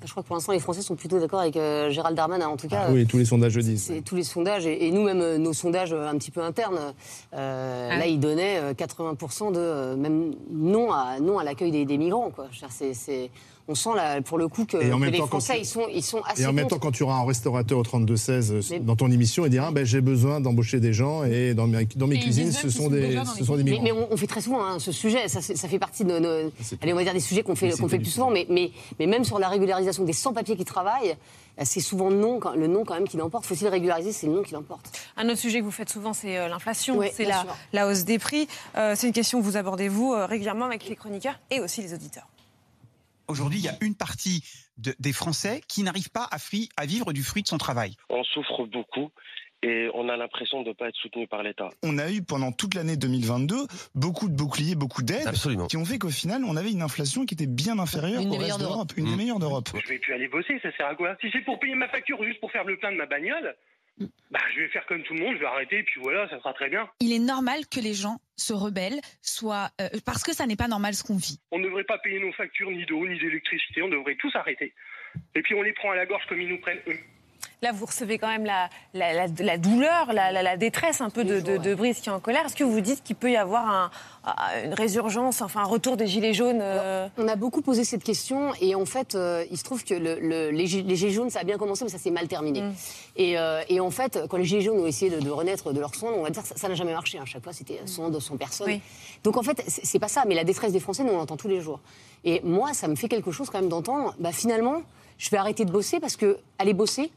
je crois que pour l'instant les Français sont plutôt d'accord avec euh, Gérald Darmanin. En tout cas, ah oui, tous les sondages le disent. Tous les sondages et, nous-mêmes nos sondages un petit peu internes. Ah là, ils donnaient 80% de même non à non à l'accueil des, des migrants. On sent là, pour le coup que, les Français, ils, sont, ils sont assez. Et en même temps, quand tu auras un restaurateur au 32-16 dans ton émission, il dira ben, j'ai besoin d'embaucher des gens et dans mes, dans mes cuisines, ce sont, des, ce sont des migrants. Mais, on, fait très souvent hein, ce sujet, ça, fait partie de nos. allez, on va dire des sujets qu'on fait, qu'on fait plus souvent, mais, mais, mais même sur la régularisation des sans-papiers qui travaillent, c'est souvent le nom, le nom quand même qui l'emporte. Faut-il régulariser, c'est le nom qui l'emporte. Un autre sujet que vous faites souvent, c'est euh, l'inflation, c'est la, la, hausse des prix. Euh, c'est une question que vous abordez, vous, euh, régulièrement avec les chroniqueurs et aussi les auditeurs. Aujourd'hui, il y a une partie de- des Français qui n'arrivent pas à, fri- à vivre du fruit de son travail. On souffre beaucoup et on a l'impression de ne pas être soutenu par l'État. On a eu pendant toute l'année 2022 beaucoup de boucliers, beaucoup d'aides, qui ont fait qu'au final, on avait une inflation qui était bien inférieure Une au reste d'Europe. une des meilleures d'Europe. Je vais plus aller bosser, ça sert à quoi? Si c'est pour payer ma facture juste pour faire le plein de ma bagnole, bah je vais faire comme tout le monde, je vais arrêter et puis voilà, ça sera très bien. Il est normal que les gens se rebellent, soit euh, parce que ça n'est pas normal ce qu'on vit. On ne devrait pas payer nos factures ni d'eau ni d'électricité, on devrait tous arrêter. Et puis on les prend à la gorge comme ils nous prennent eux. Là, vous recevez quand même la, la, la- la douleur, la, détresse un peu de, de, de Brice qui est en colère. Est-ce que vous vous dites qu'il peut y avoir un- un- une résurgence, enfin un retour des Gilets jaunes euh, On a beaucoup posé cette question et en fait, euh, il se trouve que le- le- les, gi- les Gilets jaunes, ça a bien commencé, mais ça s'est mal terminé. Et, euh, et en fait, quand les Gilets jaunes ont essayé de, de renaître de leur sonde, on va dire que ça- n'a jamais marché. À chaque fois, c'était sonde, sans personne. Oui. Donc en fait, c'est c'est pas ça, mais la détresse des Français, nous, on l'entend tous les jours. Et moi, ça me fait quelque chose quand même d'entendre, bah, finalement, je vais arrêter de bosser parce que aller bosser,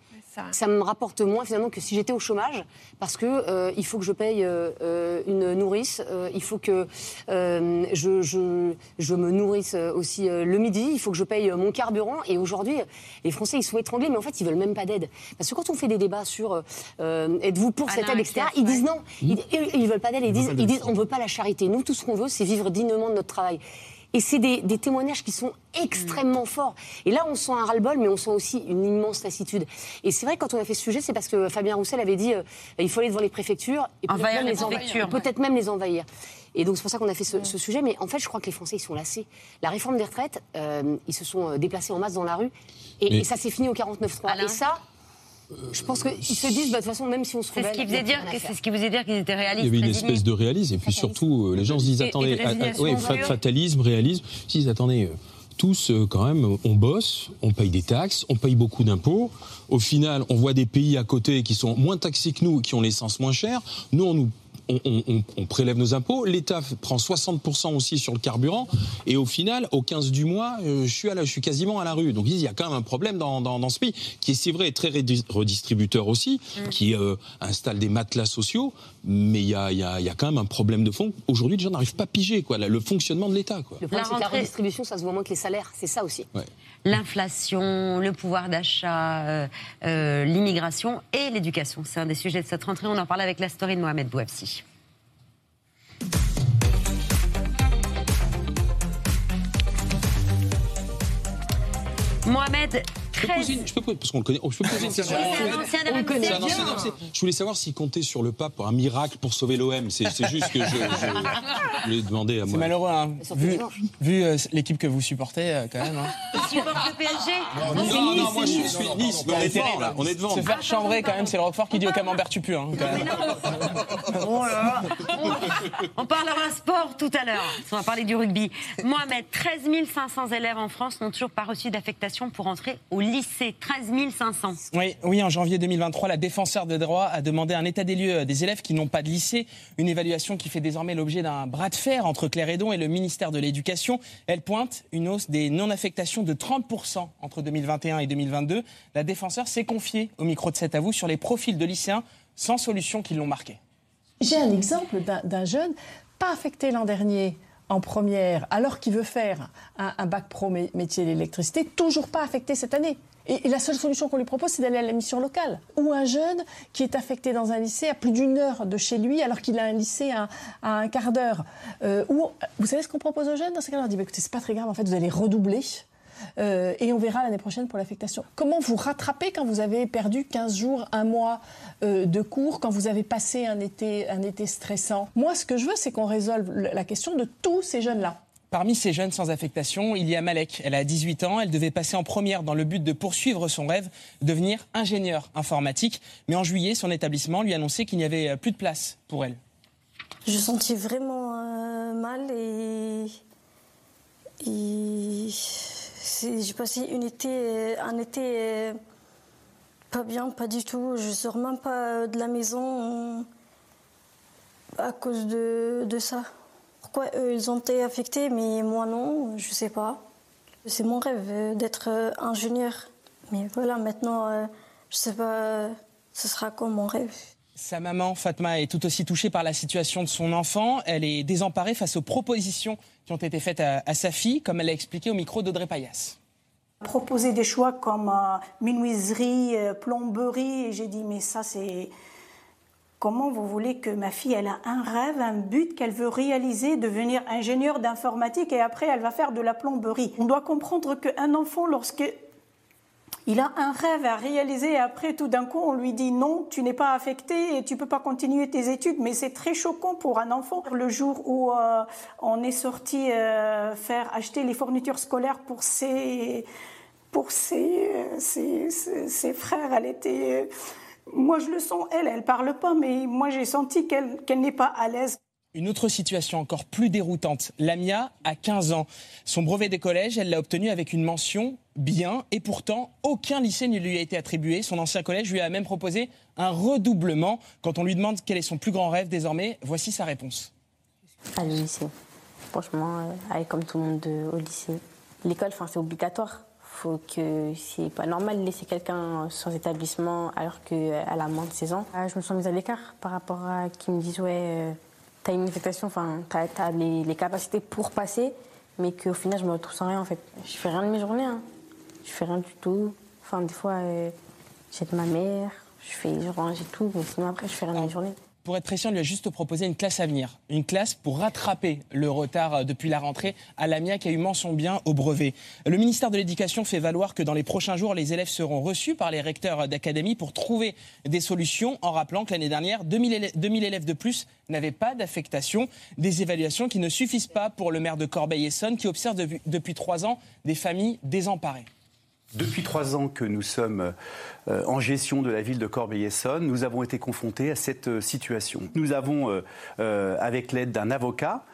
ça... me rapporte moins finalement que si j'étais au chômage, parce que euh, il faut que je paye euh, euh, une nourrice, euh, il faut que euh, je, je, je me nourrisse euh, aussi euh, le midi, il faut que je paye euh, mon carburant. Et aujourd'hui, les Français, ils sont étranglés, mais en fait, ils veulent même pas d'aide. Parce que quand on fait des débats sur euh, êtes-vous pour cette Alain aide, etc., ils disent non, ils, ils, veulent pas d'aide, ils disent, ils disent on veut pas la charité. Nous, tout ce qu'on veut, c'est vivre dignement de notre travail. Et c'est des, des témoignages qui sont extrêmement forts. Et là, on sent un ras-le-bol, mais on sent aussi une immense lassitude. Et c'est vrai, que quand on a fait ce sujet, c'est parce que Fabien Roussel avait dit euh, il faut aller devant les préfectures et peut-être Envahir même, les les enva- préfectures. peut-être même les envahir. Et donc, c'est pour ça qu'on a fait ce, ce sujet. Mais en fait, je crois que les Français, ils sont lassés. La réforme des retraites, euh, ils se sont euh, déplacés en masse dans la rue. Et, Mais- et ça s'est fini au 49-3. Et ça, je pense qu'ils se disent, bah, de toute façon, même si on se C'est ce rebelle. qui il faisait dire, c'est ce qui vous faisait dire qu'ils étaient Il réalistes. y avait une résignés. espèce de réalisme, et puis surtout, euh, les gens se disent Et- et de attendez, ouais, peu. fatalisme, réalisme. Ils se disent attendez, euh, tous euh, quand même, on bosse, on paye des taxes, on paye beaucoup d'impôts. Au final, on voit des pays à côté qui sont moins taxés que nous, qui ont l'essence moins chère. Nous, on nous on, on- on- on prélève nos impôts, l'État prend 60% aussi sur le carburant, et au final, au 15 du mois, euh, je, suis à la- je suis quasiment à la rue. Donc il y a quand même un problème dans, dans- dans ce pays, qui est, c'est vrai, très redistributeur aussi, qui euh, installe des matelas sociaux, mais il y a, il y a- il y a quand même un problème de fond. Aujourd'hui, les gens n'arrivent pas à piger quoi, le fonctionnement de l'État. Quoi. Le problème, La c'est que la rentrée- redistribution, ça se voit moins que les salaires. C'est ça aussi. L'inflation, le pouvoir d'achat, euh, euh, l'immigration et l'éducation. C'est un des sujets de cette rentrée. On en parle avec la story de Mohamed Bouabsi. Mohamed, peux 13 poser une- je peux poser- parce qu'on le connaît. oh, Je peux poser une question. C'est On le connaît. C'est. Je voulais savoir s'il comptait sur le pape pour un miracle pour sauver l'OM. C'est c'est juste que je, je, je voulais demander à C'est moi. malheureux, hein. Surtout vu, dimanche. vu, euh, l'équipe que vous supportez, euh, quand même. hein. Tu supportes le PSG Non, non, non, moi je suis Nice, on est devant là, on est devant. Se faire chambrer, quand même, c'est le Roquefort qui dit au camembert tu pues. Hein, quand même. Oh là on parlera sport tout à l'heure. On va parler du rugby. Mohamed, 13 500 élèves en France n'ont toujours pas reçu d'affectation pour entrer au lycée. 13 500. Oui, oui, en janvier 2023, la défenseur des droits a demandé un état des lieux des élèves qui n'ont pas de lycée, une évaluation qui fait désormais l'objet d'un bras de fer entre Claire Hédon et le ministère de l'Éducation. Elle pointe une hausse des non-affectations de 30% entre 2021 et 2022. La défenseur s'est confiée au micro de cet à vous sur les profils de lycéens sans solution qui l'ont marqué. J'ai un exemple d'un jeune pas affecté l'an dernier en première, alors qu'il veut faire un, bac pro mé- métier l'électricité, toujours pas affecté cette année. Et, la seule solution qu'on lui propose, c'est d'aller à la mission locale. Ou un jeune qui est affecté dans un lycée à plus d'une heure de chez lui, alors qu'il a un lycée à, à un quart d'heure. Euh, ou, vous savez ce qu'on propose aux jeunes dans ces cas-là? On dit, bah, écoutez, c'est pas très grave, en fait, vous allez redoubler. Euh, et on verra l'année prochaine pour l'affectation. Comment vous rattrapez quand vous avez perdu 15 jours, un mois euh, de cours, quand vous avez passé un été, un été stressant? Moi, ce que je veux, c'est qu'on résolve la question de tous ces jeunes-là. Parmi ces jeunes sans affectation, il y a Malek. Elle a 18 ans, elle devait passer en première dans le but de poursuivre son rêve, devenir ingénieure informatique. Mais en juillet, son établissement lui annonçait qu'il n'y avait euh, plus de place pour elle. Je sentis vraiment euh, mal et, j'ai passé une été, euh, un été euh, pas bien, pas du tout. Je sors même pas de la maison euh, à cause de, de ça. Pourquoi eux ils ont été affectés mais moi non, je sais pas. C'est mon rêve d'être ingénieur. Mais voilà, maintenant, je sais pas, ce sera quoi mon rêve. Sa maman, Fatma, est tout aussi touchée par la situation de son enfant. Elle est désemparée face aux propositions qui ont été faites à, sa fille, comme elle l'a expliqué au micro d'Audrey Payas. Proposer des choix comme euh, euh, plomberie, et j'ai dit, mais ça, c'est. Comment vous voulez que ma fille, elle a un rêve, un but qu'elle veut réaliser, devenir ingénieure d'informatique, et après, elle va faire de la plomberie? On doit comprendre qu'un enfant, lorsque il a un rêve à réaliser et après tout d'un coup on lui dit non, tu n'es pas affecté et tu peux pas continuer tes études. Mais c'est très choquant pour un enfant. Le jour où euh, on est sorti euh, faire acheter les fournitures scolaires pour ses pour ses, ses, frères, elle était euh, moi je le sens elle, elle parle pas, mais moi j'ai senti qu'elle n'est pas à l'aise. Une autre situation encore plus déroutante. Lamia a 15 ans. Son brevet des collèges, elle l'a obtenu avec une mention bien et pourtant aucun lycée ne lui a été attribué. Son ancien collège lui a même proposé un redoublement. Quand on lui demande quel est son plus grand rêve désormais, voici sa réponse. Aller au lycée. Franchement, euh, aller comme tout le monde euh, au lycée. L'école, c'est obligatoire. Faut que c'est pas normal de laisser quelqu'un sans établissement alors qu'elle a moins de 16 ans. Ah, je me sens mise à l'écart par rapport à qui me disent ouais, euh, t'as une affectation, enfin, t'as as les, les capacités pour passer, mais qu'au final, je me retrouve sans rien en fait. Je fais rien de mes journées. Hein. Je fais rien du tout. Enfin, des fois, euh, j'aide ma mère, je fais, je range et tout, mais sinon après, je fais rien de mes journées. Pour être précis, on lui a juste proposé une classe à venir. Une classe pour rattraper le retard euh, depuis la rentrée à Lamia qui a eu mention bien au brevet. Le ministère de l'Éducation fait valoir que dans les prochains jours, les élèves seront reçus par les recteurs d'académie pour trouver des solutions en rappelant que l'année dernière, 2000 élèves, 2000 élèves de plus n'avaient pas d'affectation. Des évaluations qui ne suffisent pas pour le maire de Corbeil-Essonne qui observe depuis trois ans des familles désemparées. Depuis trois ans que nous sommes euh, en gestion de la ville de Corbeil-Essonne, nous avons été confrontés à cette euh, situation. Nous avons, euh, avec l'aide d'un avocat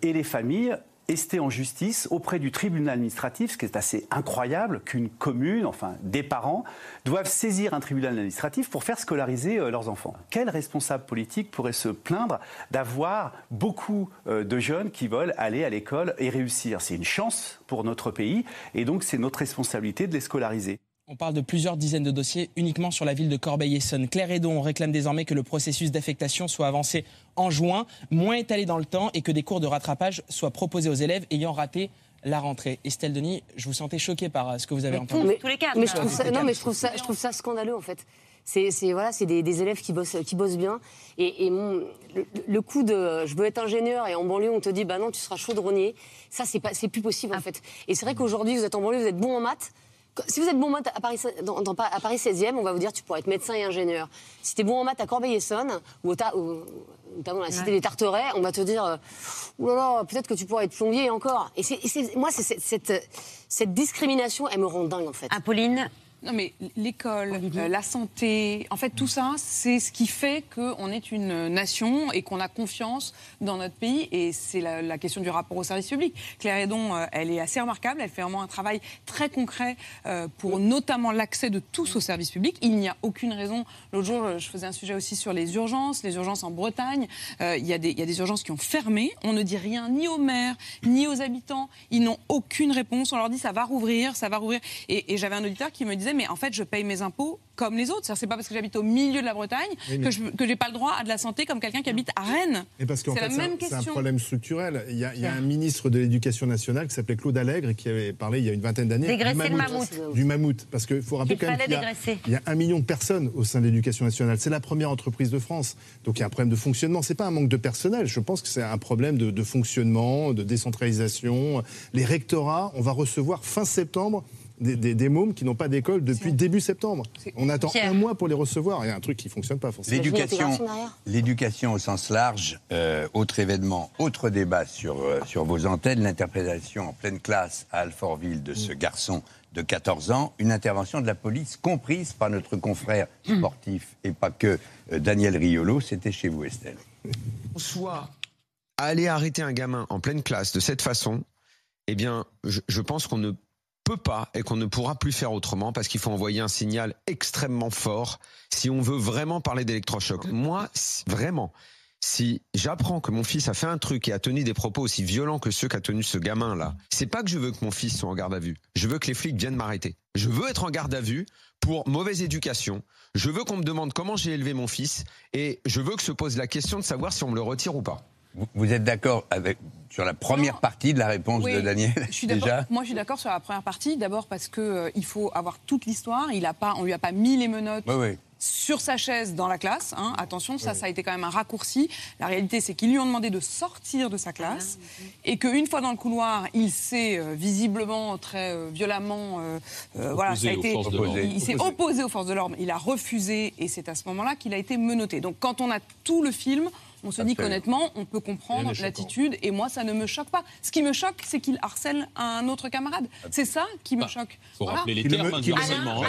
et les familles, esté en justice auprès du tribunal administratif, ce qui est assez incroyable qu'une commune, enfin des parents, doivent saisir un tribunal administratif pour faire scolariser euh, leurs enfants. Quel responsable politique pourrait se plaindre d'avoir beaucoup euh, de jeunes qui veulent aller à l'école et réussir? C'est une chance pour notre pays et donc c'est notre responsabilité de les scolariser. On parle de plusieurs dizaines de dossiers uniquement sur la ville de Corbeil-Essonne. Claire Hédon réclame désormais que le processus d'affectation soit avancé en juin, moins étalé dans le temps et que des cours de rattrapage soient proposés aux élèves ayant raté la rentrée. Estelle Denis, je vous sentais choquée par euh, ce que vous avez entendu. mais, mais je trouve ça, non, mais je trouve ça, je trouve ça scandaleux en fait. C'est, c'est voilà, c'est des, des élèves qui bossent, qui bossent bien. Et, et mon- le, le coup de, je veux être ingénieur et en banlieue on te dit, bah non, tu seras chaudronnier. Ça, c'est pas, c'est plus possible en fait. Et c'est vrai qu'aujourd'hui vous êtes en banlieue, vous êtes bon en maths. Si vous êtes bon en maths à Paris, dans, dans- à Paris 16e, on va vous dire tu pourrais être médecin et ingénieur. Si tu es bon en maths à Corbeil-Essonne, ou, notamment la cité Ouais. des Tarterets, on va te dire Ouh là là, peut-être que tu pourrais être plombier encore. Et, c'est- et c'est- moi, c'est cette, cette, cette discrimination, elle me rend dingue en fait. Apolline Non, mais l'école, euh, la santé, en fait, tout ça, c'est ce qui fait qu'on est une nation et qu'on a confiance dans notre pays. Et c'est la, la question du rapport au service public. Claire Hédon, euh, elle est assez remarquable. Elle fait vraiment un travail très concret euh, pour notamment l'accès de tous au service public. Il n'y a aucune raison. L'autre jour, euh, je faisais un sujet aussi sur les urgences, les urgences en Bretagne. Euh, il, y a des, il y a des urgences qui ont fermé. On ne dit rien ni aux maires, ni aux habitants. Ils n'ont aucune réponse. On leur dit ça va rouvrir, ça va rouvrir. Et, et j'avais un auditeur qui me disait mais en fait, je paye mes impôts comme les autres. C'est-à-dire, C'est pas parce que j'habite au milieu de la Bretagne Oui, que je que j'ai pas le droit à de la santé comme quelqu'un qui habite à Rennes. Et parce qu'en C'est fait, la c'est un- problème structurel. Il y a, il y a un ministre de l'Éducation nationale qui s'appelait Claude Allègre et qui avait parlé il y a une vingtaine d'années Dégraisser du le mammouth. mammouth. Du mammouth. Parce qu'il faut rappeler Qu'il quand même qu'il y a un million de personnes au sein de l'Éducation nationale. C'est la première entreprise de France. Donc il y a un problème de fonctionnement. C'est pas un manque de personnel. Je pense que c'est un problème de, de fonctionnement, de décentralisation. Les rectorats, on va recevoir fin septembre. Des, des, des mômes qui n'ont pas d'école depuis début septembre. On attend Pierre. un mois pour les recevoir. Il y a un truc qui fonctionne pas forcément. L'éducation, l'éducation au sens large, euh, autre événement, autre débat sur, euh, sur vos antennes, l'interprétation en pleine classe à Alfortville de ce garçon de 14 ans, une intervention de la police comprise par notre confrère sportif et pas que euh, Daniel Riolo, c'était chez vous Estelle. soit aller arrêter un gamin en pleine classe de cette façon, eh bien, je, je pense qu'on ne peut pas et qu'on ne pourra plus faire autrement parce qu'il faut envoyer un signal extrêmement fort si on veut vraiment parler d'électrochoc. Moi, vraiment, si j'apprends que mon fils a fait un truc et a tenu des propos aussi violents que ceux qu'a tenu ce gamin là, c'est pas que je veux que mon fils soit en garde à vue. Je veux que les flics viennent m'arrêter. Je veux être en garde à vue pour mauvaise éducation. Je veux qu'on me demande comment j'ai élevé mon fils et je veux que se pose la question de savoir si on me le retire ou pas. Vous- Vous êtes d'accord avec sur la première partie de la réponse Oui, de Daniel Je suis d'accord. déjà Moi, je suis d'accord sur la première partie. D'abord parce que euh, il faut avoir toute l'histoire. Il a pas, on lui a pas mis les menottes. Oui, oui. Sur sa chaise dans la classe. hein. Attention, ça, ça a été quand même un raccourci. La réalité, c'est qu'ils lui ont demandé de sortir de sa classe et qu'une fois dans le couloir, il s'est euh, visiblement très euh, violemment, voilà, ça a été, il, s'est opposé aux forces de l'ordre. Il a refusé et c'est à ce moment-là qu'il a été menotté. Donc, quand on a tout le film. On se dit qu'honnêtement, on peut comprendre l'attitude et moi, ça ne me choque pas. Ce qui me choque, c'est qu'il harcèle un autre camarade. C'est ça qui me choque. Il faut Voilà. rappeler les termes me- hein, du harcèlement.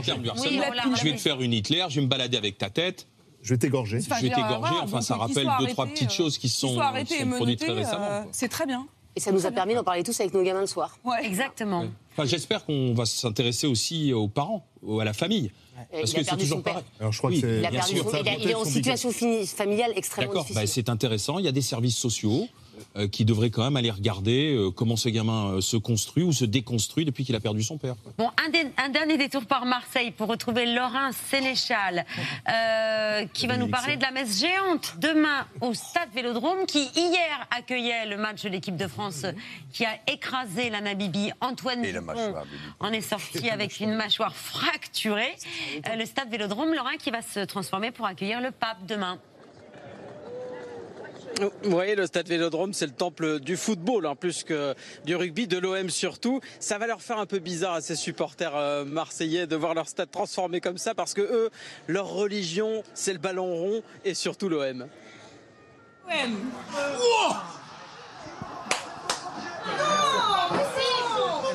termes du harcèlement. Je vais te faire une Hitler, je vais me balader avec ta tête. Je vais t'égorger. Enfin, je vais t'égorger. enfin, donc ça rappelle deux, trois petites choses qui sont, sont produites très récemment. euh, quoi. c'est très bien. Et ça nous a permis d'en parler tous avec nos gamins le soir. Ouais. Exactement. Enfin, J'espère qu'on va s'intéresser aussi aux parents, ou à la famille. Parce il a que c'est perdu toujours son père. pareil. Alors je crois Oui, que c'est. Il, a perdu sûr. son- il a- il est en situation familiale extrêmement D'accord, difficile. bah, c'est intéressant. Il y a des services sociaux qui devraient quand même aller regarder euh, comment ce gamin euh, se construit ou se déconstruit depuis qu'il a perdu son père. Bon, un, dé- un dernier détour par Marseille pour retrouver Laurent Sénéchal, euh, qui va nous parler de la messe géante demain au Stade Vélodrome, qui hier accueillait le match de l'équipe de France qui a écrasé la Namibie. Antoine Dupont mâchoire, en est sorti avec une mâchoire fracturée. Euh, le Stade Vélodrome, Laurent, qui va se transformer pour accueillir le pape demain. Vous voyez, le stade Vélodrome, c'est le temple du football, en plus que du rugby, de l'OM surtout. Ça va leur faire un peu bizarre à ces supporters euh, marseillais de voir leur stade transformé comme ça, parce que eux, leur religion, c'est le ballon rond et surtout l'OM.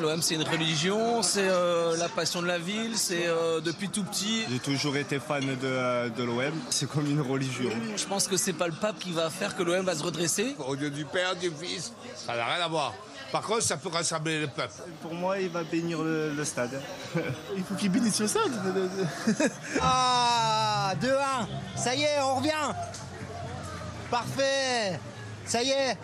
L'OM, c'est une religion, c'est euh, la passion de la ville, c'est euh, depuis tout petit. J'ai toujours été fan de, de l'OM. C'est comme une religion. Je pense que c'est pas le pape qui va faire que l'OM va se redresser. Au lieu du Père, du Fils, ça n'a rien à voir. Par contre, ça peut rassembler le peuple. Pour moi, il va bénir le, le stade. il faut qu'il bénisse le stade. Ah 2-1 Ça y est, on revient Parfait Ça y est,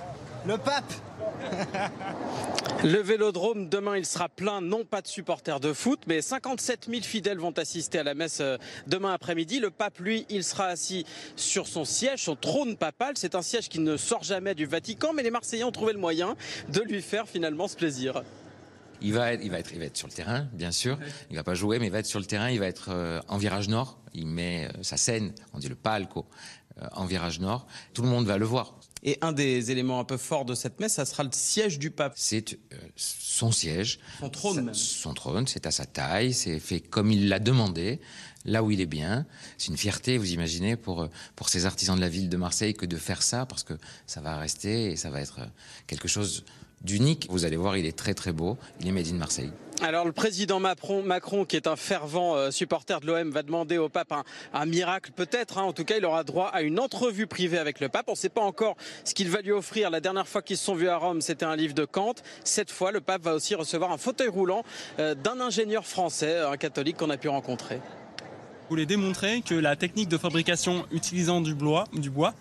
le pape Le Vélodrome, demain, il sera plein, non pas de supporters de foot, mais 57 000 fidèles vont assister à la messe euh, demain après-midi. Le pape, lui, il sera assis sur son siège, son trône papal. C'est un siège qui ne sort jamais du Vatican, mais les Marseillais ont trouvé le moyen de lui faire finalement ce plaisir. Il va, être, sur le terrain, bien sûr. Il va pas jouer, mais il va être sur le terrain. Il va être euh, en virage nord. Il met euh, sa scène, on dit le palco, en virage nord. Tout le monde va le voir. Et un des éléments un peu forts de cette messe, ça sera le siège du pape. C'est euh, son siège. Son trône Sa- même. Son trône, c'est à sa taille, c'est fait comme il l'a demandé, là où il est bien. C'est une fierté, vous imaginez, pour, euh, pour ces artisans de la ville de Marseille que de faire ça, parce que ça va rester et ça va être euh, quelque chose d'unique. Vous allez voir, il est très très beau. Il est made in Marseille. Alors le président Macron, Macron qui est un fervent euh, supporter de l'OM, va demander au pape un, un miracle peut-être. hein. En tout cas, il aura droit à une entrevue privée avec le pape. On ne sait pas encore ce qu'il va lui offrir. La dernière fois qu'ils se sont vus à Rome, c'était un livre de Kant. Cette fois, le pape va aussi recevoir un fauteuil roulant euh, d'un ingénieur français, un catholique qu'on a pu rencontrer. Je voulais démontrer que la technique de fabrication utilisant du bois, du bois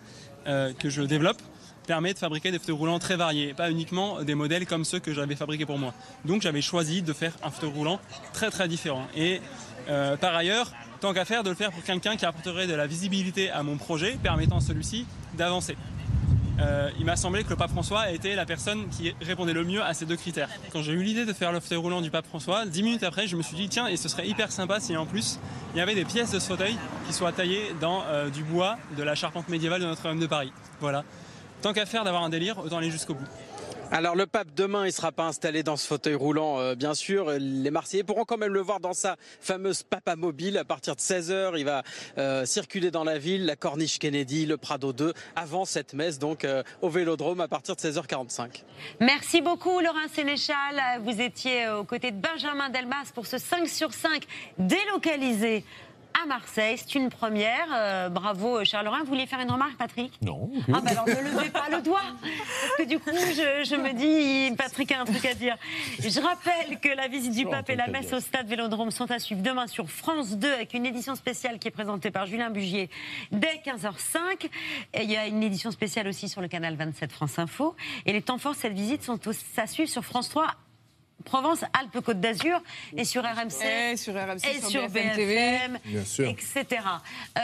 euh, que je développe permet de fabriquer des fauteuils roulants très variés, pas uniquement des modèles comme ceux que j'avais fabriqués pour moi. Donc j'avais choisi de faire un fauteuil roulant très très différent. Et euh, par ailleurs, tant qu'à faire, de le faire pour quelqu'un qui apporterait de la visibilité à mon projet, permettant à celui-ci d'avancer. Euh, il m'a semblé que le pape François était la personne qui répondait le mieux à ces deux critères. Quand j'ai eu l'idée de faire le fauteuil roulant du pape François, dix minutes après, je me suis dit tiens, et ce serait hyper sympa si en plus il y avait des pièces de ce fauteuil qui soient taillées dans euh, du bois de la charpente médiévale de Notre-Dame de Paris. Voilà. Tant qu'à faire d'avoir un délire, autant aller jusqu'au bout. Alors le pape demain, il sera pas installé dans ce fauteuil roulant, euh, bien sûr. Les Marseillais pourront quand même le voir dans sa fameuse papa mobile à partir de 16h. Il va euh, circuler dans la ville, la Corniche Kennedy, le Prado 2, avant cette messe, donc euh, au Vélodrome à partir de 16h45. Merci beaucoup, Laurent Sénéchal. Vous étiez aux côtés de Benjamin Delmas pour ce 5 sur 5 délocalisé à Marseille. C'est une première. Euh, bravo, Charles Laurent. Vous vouliez faire une remarque, Patrick Non. Ah, bah alors ne levez pas le doigt. Parce que du coup, je, je me dis, Patrick a un truc à dire. Je rappelle que la visite du pape et la messe au stade Vélodrome sont à suivre demain sur France 2 avec une édition spéciale qui est présentée par Julien Bugier dès 15h05. Et il y a une édition spéciale aussi sur le canal 27 France Info. Et les temps forts de cette visite sont à suivre sur France 3 Provence-Alpes-Côte d'Azur et sur RMC Et sur RMC, et sur sur BFM etc. Euh,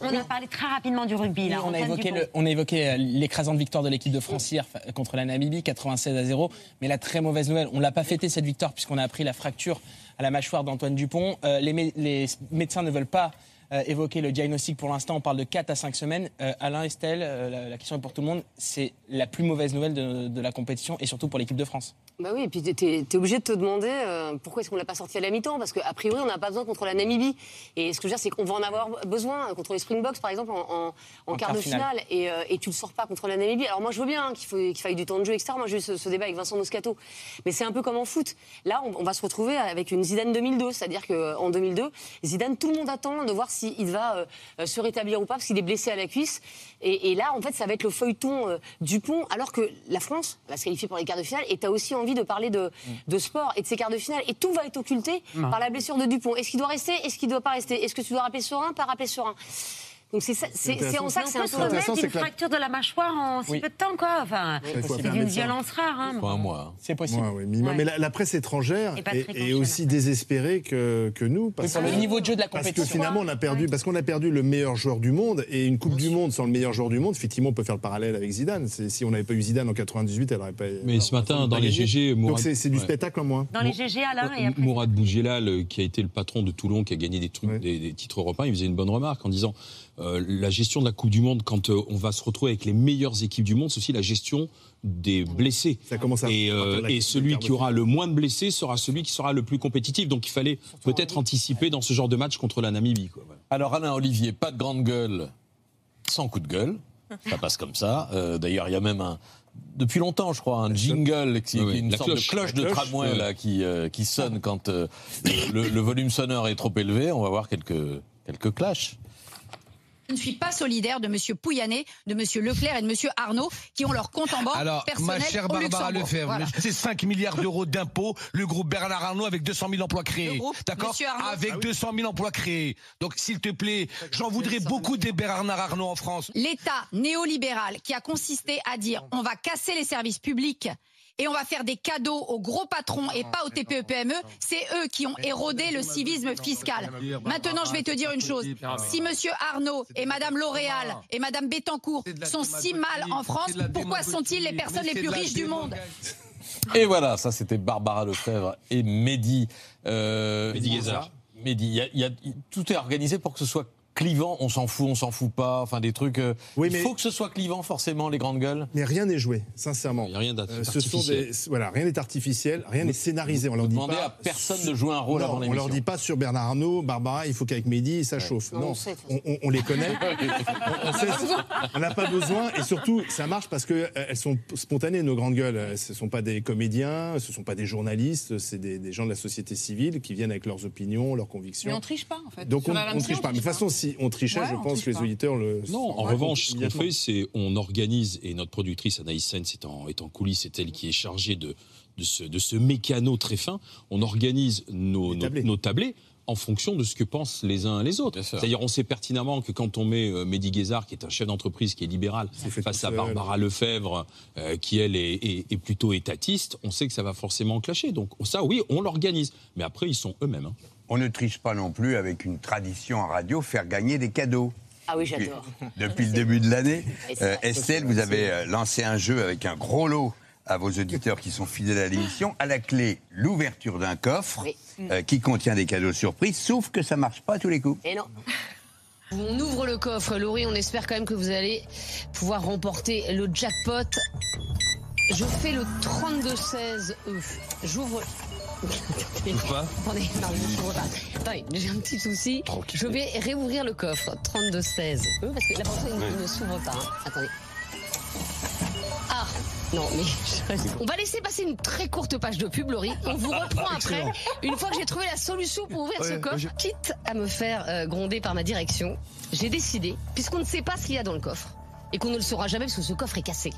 on a parlé très rapidement du rugby. Là, on, a évoqué Dupont. le- on a évoqué euh, l'écrasante victoire de l'équipe de France hier contre la Namibie, 96 à 0. Mais la très mauvaise nouvelle, on l'a pas fêté cette victoire puisqu'on a appris la fracture à la mâchoire d'Antoine Dupont. Euh, les, mé- les médecins ne veulent pas euh, évoquer le diagnostic pour l'instant. On parle de 4 à 5 semaines. Euh, Alain, Estelle, euh, la, la question est pour tout le monde. C'est la plus mauvaise nouvelle de, de la compétition et surtout pour l'équipe de France. Bah oui, et puis t'es- t'es es obligé de te demander euh, pourquoi est-ce qu'on l'a pas sorti à la mi-temps? Parce qu'a priori, on n'a pas besoin contre la Namibie. Et ce que je veux dire, c'est qu'on va en avoir besoin contre les Springboks, par exemple, en, en- en En quart de finale. finale. Et, euh, et tu le sors pas contre la Namibie. Alors moi, je veux bien hein, qu'il faille du temps de jeu, etc. Moi, j'ai eu ce, ce débat avec Vincent Moscato. Mais c'est un peu comme en foot. Là, on, on va se retrouver avec une Zidane 2002. C'est-à-dire qu'en 2002, Zidane, tout le monde attend de voir s'il va euh, euh, se rétablir ou pas, parce qu'il est blessé à la cuisse. Et, et là, en fait, ça va être le feuilleton euh, Dupont, alors que la France va se qualifier pour les quarts de finale. Et tu as aussi envie de parler de, de sport et de ces quarts de finale. Et tout va être occulté par la blessure de Dupont. Est-ce qu'il doit rester? Est-ce qu'il ne doit pas rester? Est-ce que tu dois rappeler Serein Pas rappeler Serein donc c'est en ça que c'est un peu la- fracture de la mâchoire en si Oui. peu de temps, quoi. Enfin, c'est d'une violence rare. Hein. Pas un mois. C'est possible. Ouais, ouais, minimum. Ouais. Mais la, la presse étrangère est, aussi désespérée que, que nous. Parce, le que- niveau de jeu de la parce que compétition. finalement, on a perdu, parce qu'on a perdu le meilleur joueur du monde et une Coupe du Monde sans le meilleur joueur du monde. Effectivement, on peut faire le parallèle avec Zidane. Si on n'avait pas eu Zidane en 98, elle n'aurait pas. Mais ce matin, dans les. GG, Donc Mourad- c'est du spectacle en moins. Dans les GG, Alain. Mourad Bougélal, euh, qui a été le patron de Toulon, qui a gagné des titres européens, il faisait une bonne remarque en disant euh, la gestion de la Coupe du Monde, quand euh, on va se retrouver avec les meilleures équipes du monde, c'est aussi la gestion des blessés. Ça commence à Et, euh, et celui qui aura le moins de blessés sera celui qui sera le plus compétitif. Donc il fallait peut-être anticiper dans ce genre de match contre la Namibie. Quoi. Voilà. Alors Alain Olivier, pas de grande gueule sans coup de gueule. Ça passe comme ça. Euh, D'ailleurs, il y a même un. Depuis longtemps, je crois, un jingle qui, Oui, qui est oui, une la sorte cloche. de cloche de cloche, tramway là, qui, euh, qui sonne quand euh, le, le volume sonore est trop élevé. On va voir quelques, quelques clashs. Je ne suis pas solidaire de M. Pouyanné, de M. Leclerc et de M. Arnaud qui ont leur compte en banque Alors, personnel ma chère Barbara. Lefebvre, Voilà. c'est 5 milliards d'euros d'impôts, le groupe Bernard Arnault avec 200 000 emplois créés. D'accord. Avec Ah oui. 200 000 emplois créés. Donc, s'il te plaît, j'en voudrais beaucoup des Bernard Arnault en France. L'État néolibéral qui a consisté à dire on va casser les services publics et on va faire des cadeaux aux gros patrons et pas aux TPE-PME, c'est eux qui ont érodé le civisme fiscal. Maintenant, je vais te dire une chose. Si Monsieur Arnaud et Madame L'Oréal et Madame Bettencourt sont si mal en France, pourquoi sont-ils les personnes les plus riches du monde? Et voilà, ça c'était Barbara Lefebvre et Mehdi. Euh, Mehdi Guézard. Mehdi, il y a- il y a- tout est organisé pour que ce soit clivant. On s'en fout, on s'en fout pas. Enfin, des trucs. euh, Oui, il mais- faut que ce soit clivant, forcément, les grandes gueules. Mais rien n'est joué, sincèrement. Il n'y a rien Euh, ce sont d'artificiel. des, voilà, rien n'est artificiel, rien n'est scénarisé. On leur dit pas à personne de jouer un rôle Non, avant On l'émission. leur dit pas sur Bernard Arnault, Barbara, il faut qu'avec Mehdi ça chauffe. Non, Non, on on, on- on les connaît. on, on on n'a pas besoin et surtout ça marche parce que euh, elles sont spontanées nos grandes gueules. Ce sont pas des comédiens, ce sont pas des journalistes, c'est des, des gens de la société civile qui viennent avec leurs opinions, leurs convictions. Mais on triche pas, en fait. Donc Sur on, on triche pas. Mais de toute façon, si on trichait, Ouais, je on pense triche que les auditeurs le. Non, en Ouais, revanche, ce qu'on fait, c'est on organise, et notre productrice Anaïs Sens est en, est en coulisses, c'est elle qui est chargée de, de, ce, de ce mécano très fin. On organise nos, nos, tablés. nos tablés en fonction de ce que pensent les uns et les autres. C'est-à-dire, on sait pertinemment que quand on met euh, Mehdi Guézard, qui est un chef d'entreprise qui est libéral, face à. Barbara Lefebvre, euh, qui elle est, est- est plutôt étatiste, on sait que ça va forcément clasher. Donc ça, oui, on l'organise. Mais après, ils sont eux-mêmes. hein. On ne triche pas non plus avec une tradition en radio, faire gagner des cadeaux. Ah oui, Depuis, j'adore. depuis le début de l'année, euh, Estelle, vous avez euh, lancé un jeu avec un gros lot à vos auditeurs qui sont fidèles à l'émission. À la clé, l'ouverture d'un coffre Oui. euh, qui contient des cadeaux surprises, sauf que ça marche pas à tous les coups. Et non. On ouvre le coffre, Laurie, on espère quand même que vous allez pouvoir remporter le jackpot. Je fais le 32-16 E. J'ouvre. Pas Attendez, je pas. Attendez, j'ai un petit souci. Je vais réouvrir le coffre 32-16 E parce que la porte il ne s'ouvre pas. hein. Attendez. Ah non, mais je- on va laisser passer une très courte page de pub, Laurie. On vous reprend après, une fois que j'ai trouvé la solution pour ouvrir ce Ouais, coffre. Quitte à me faire euh, gronder par ma direction, j'ai décidé, puisqu'on ne sait pas ce qu'il y a dans le coffre, et qu'on ne le saura jamais parce que ce coffre est cassé,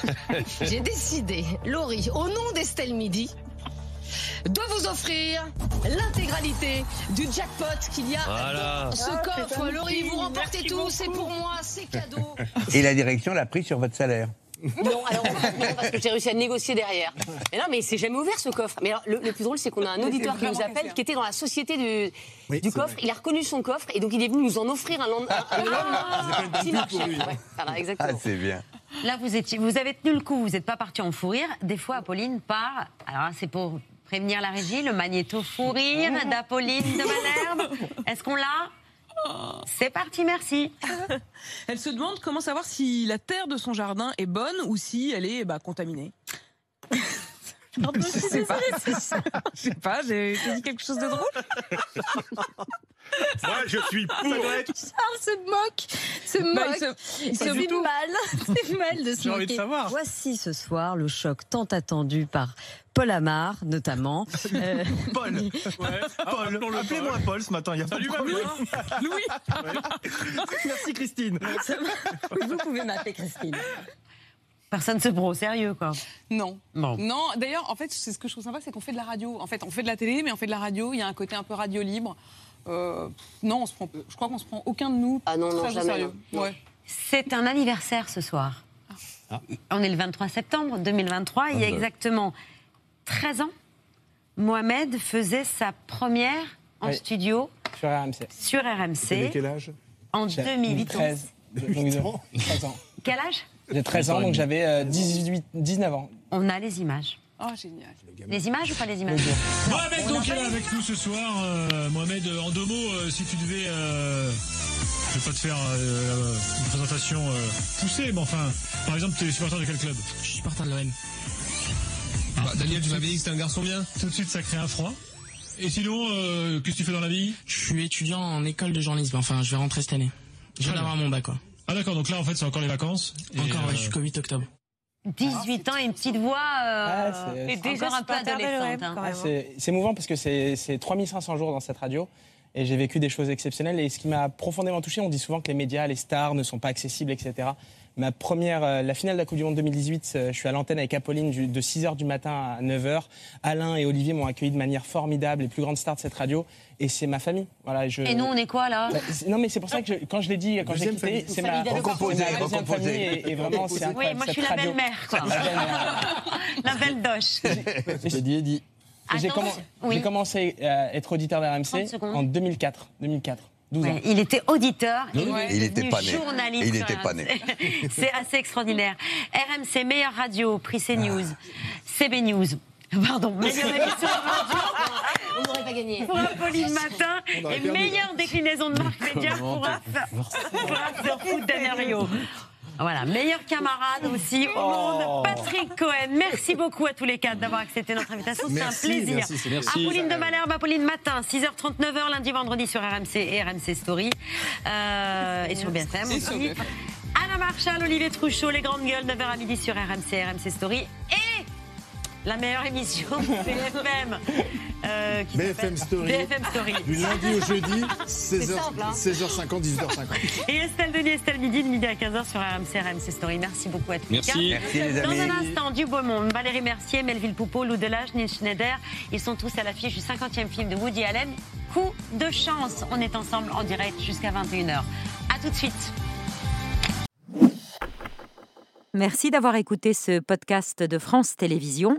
j'ai décidé, Laurie, au nom d'Estelle Midi, de vous offrir l'intégralité du jackpot qu'il y a Voilà. dans ce Ah, coffre. Laurie, vous remportez tout, c'est pour moi, c'est cadeau. Et la direction l'a pris sur votre salaire. Non, alors non, parce que j'ai réussi à négocier derrière. Mais non, mais c'est jamais ouvert ce coffre. Mais alors, le, le plus drôle, c'est qu'on a un auditeur qui nous appelle, qui était dans la société du, Oui, du c'est coffre. Il a reconnu son coffre et donc il est venu nous en offrir un lendemain. un lendemain qui marchait. Ouais, voilà, exactement. Ah, c'est bien. Là, vous, étiez, vous avez tenu le coup, vous n'êtes pas parti en fou rire. Des fois, Apolline part. Alors, là, c'est pour prévenir la régie, le magnéto fou rire d'Apolline de Malherbe. Est-ce qu'on l'a C'est parti, merci. Elle se demande comment savoir si la terre de son jardin est bonne ou si elle est bah, contaminée. Pardon, je suis désolée, c'est ça. Je sais pas, j'ai j'ai dit quelque chose de drôle. Moi, je suis pour. Charles se moque, se Bah, moque. il se- il se mal. C'est mal de se J'ai envie de moquer. savoir. Voici ce soir le choc tant attendu par Paul Amar, notamment. Euh, Paul. Paul. Appelez-moi Paul ce matin, il y a pas de problème. Merci Christine. Vous pouvez m'appeler Christine. Personne se prend au sérieux, quoi. Non. Non. Non, d'ailleurs, en fait, c'est ce que je trouve sympa, c'est qu'on fait de la radio. En fait, on fait de la télé, mais on fait de la radio. Il y a un côté un peu radio libre. Euh, non, on se prend, je crois qu'on se prend aucun de nous Ah non, non, jamais, sérieux. non. Ouais. C'est un anniversaire ce soir. On est le 23 septembre 2023. Il y a Ah exactement 13 ans, Mohamed faisait sa première en Oui. studio Sur RMC. sur RMC quel âge? en J'ai 2008. 13. Donc, 13 ans. Quel âge? J'ai 13 ans, donc j'avais euh, 18, 19 ans. On a les images. Oh, génial. Les images ou pas les images Mohamed donc est là avec nous ce soir. Euh, Mohamed, en deux mots, euh, si tu devais, euh, je vais pas te faire euh, une présentation euh, poussée, mais enfin, par exemple, tu es supporter de quel club? Je suis supporter de l'OM. Daniel, tu m'avais dit que c'était un garçon bien. Tout de suite, ça crée un froid. Et sinon, euh, qu'est-ce que tu fais dans la vie? Je suis étudiant en école de journalisme. Enfin, je vais rentrer cette année. Je viens Très d'avoir mon bac, quoi. Ah d'accord, donc là en fait c'est encore les vacances. Et, Encore, euh, jusqu'au 8 octobre. 18 ans et une petite voix euh, Ah, c'est- et déjà un peu adolescente. hein. Ah, c'est émouvant parce que c'est c'est 3500 jours dans cette radio et j'ai vécu des choses exceptionnelles. Et ce qui m'a profondément touché, on dit souvent que les médias, les stars ne sont pas accessibles, etc. Ma première, euh, la finale de la Coupe du Monde 2018, euh, je suis à l'antenne avec Apolline de 6h du matin à 9h. Alain et Olivier m'ont accueilli de manière formidable, les plus grandes stars de cette radio. Et c'est ma famille. Voilà, je... Et nous, on est quoi là Bah, c'est- Non, mais c'est pour ça que je- quand je l'ai dit, quand j'ai Deuxième quitté, c'est ma, c'est Recomposée, famille et, et vraiment c'est Oui, moi je suis la radio. belle-mère, quoi. La belle-mère. la belle doche. J'ai dit, dit. Ah J'ai c'est- oui. commencé à être auditeur de 30 RMC secondes. en 2004. 2004. 12 ans. Ouais, il était auditeur et il, Il était pas né. journaliste. Il était pas né. C'est assez extraordinaire. RMC, meilleure radio, prix CNews, CB News. Pardon, meilleure émission de radio On n'aurait pas gagné. pour Apolline Matin et meilleure déclinaison de marque média pour After d'Anerio. Voilà, meilleur camarade aussi au monde, Patrick Cohen. Merci beaucoup à tous les quatre d'avoir accepté notre invitation. C'est un plaisir. merci, merci. Apolline de Malherbe, Apolline Matin, 6h39 lundi, vendredi sur RMC et RMC Story. Euh, et sur BFM Et sur aussi. Anna Marshall, Olivier Trouchot, Les Grandes Gueules, 9h à midi sur RMC, RMC Story. Et la meilleure émission de BFM. euh, qui BFM Story. BFM Story. Du lundi au jeudi, 16h, simple, hein. 16h50, 18h50. Et Estelle Denis, Estelle Midi, de midi à 15h sur RMC, RMC Story. Merci beaucoup à tous les Merci. Merci, les Dans amis. un instant, du beau monde. Valérie Mercier, Melville Poupeau, Lou Delage, Neil Schneider. Ils sont tous à l'affiche du 50e film de Woody Allen. Coup de chance. On est ensemble en direct jusqu'à 21h. À tout de suite. Merci d'avoir écouté ce podcast de France Télévisions.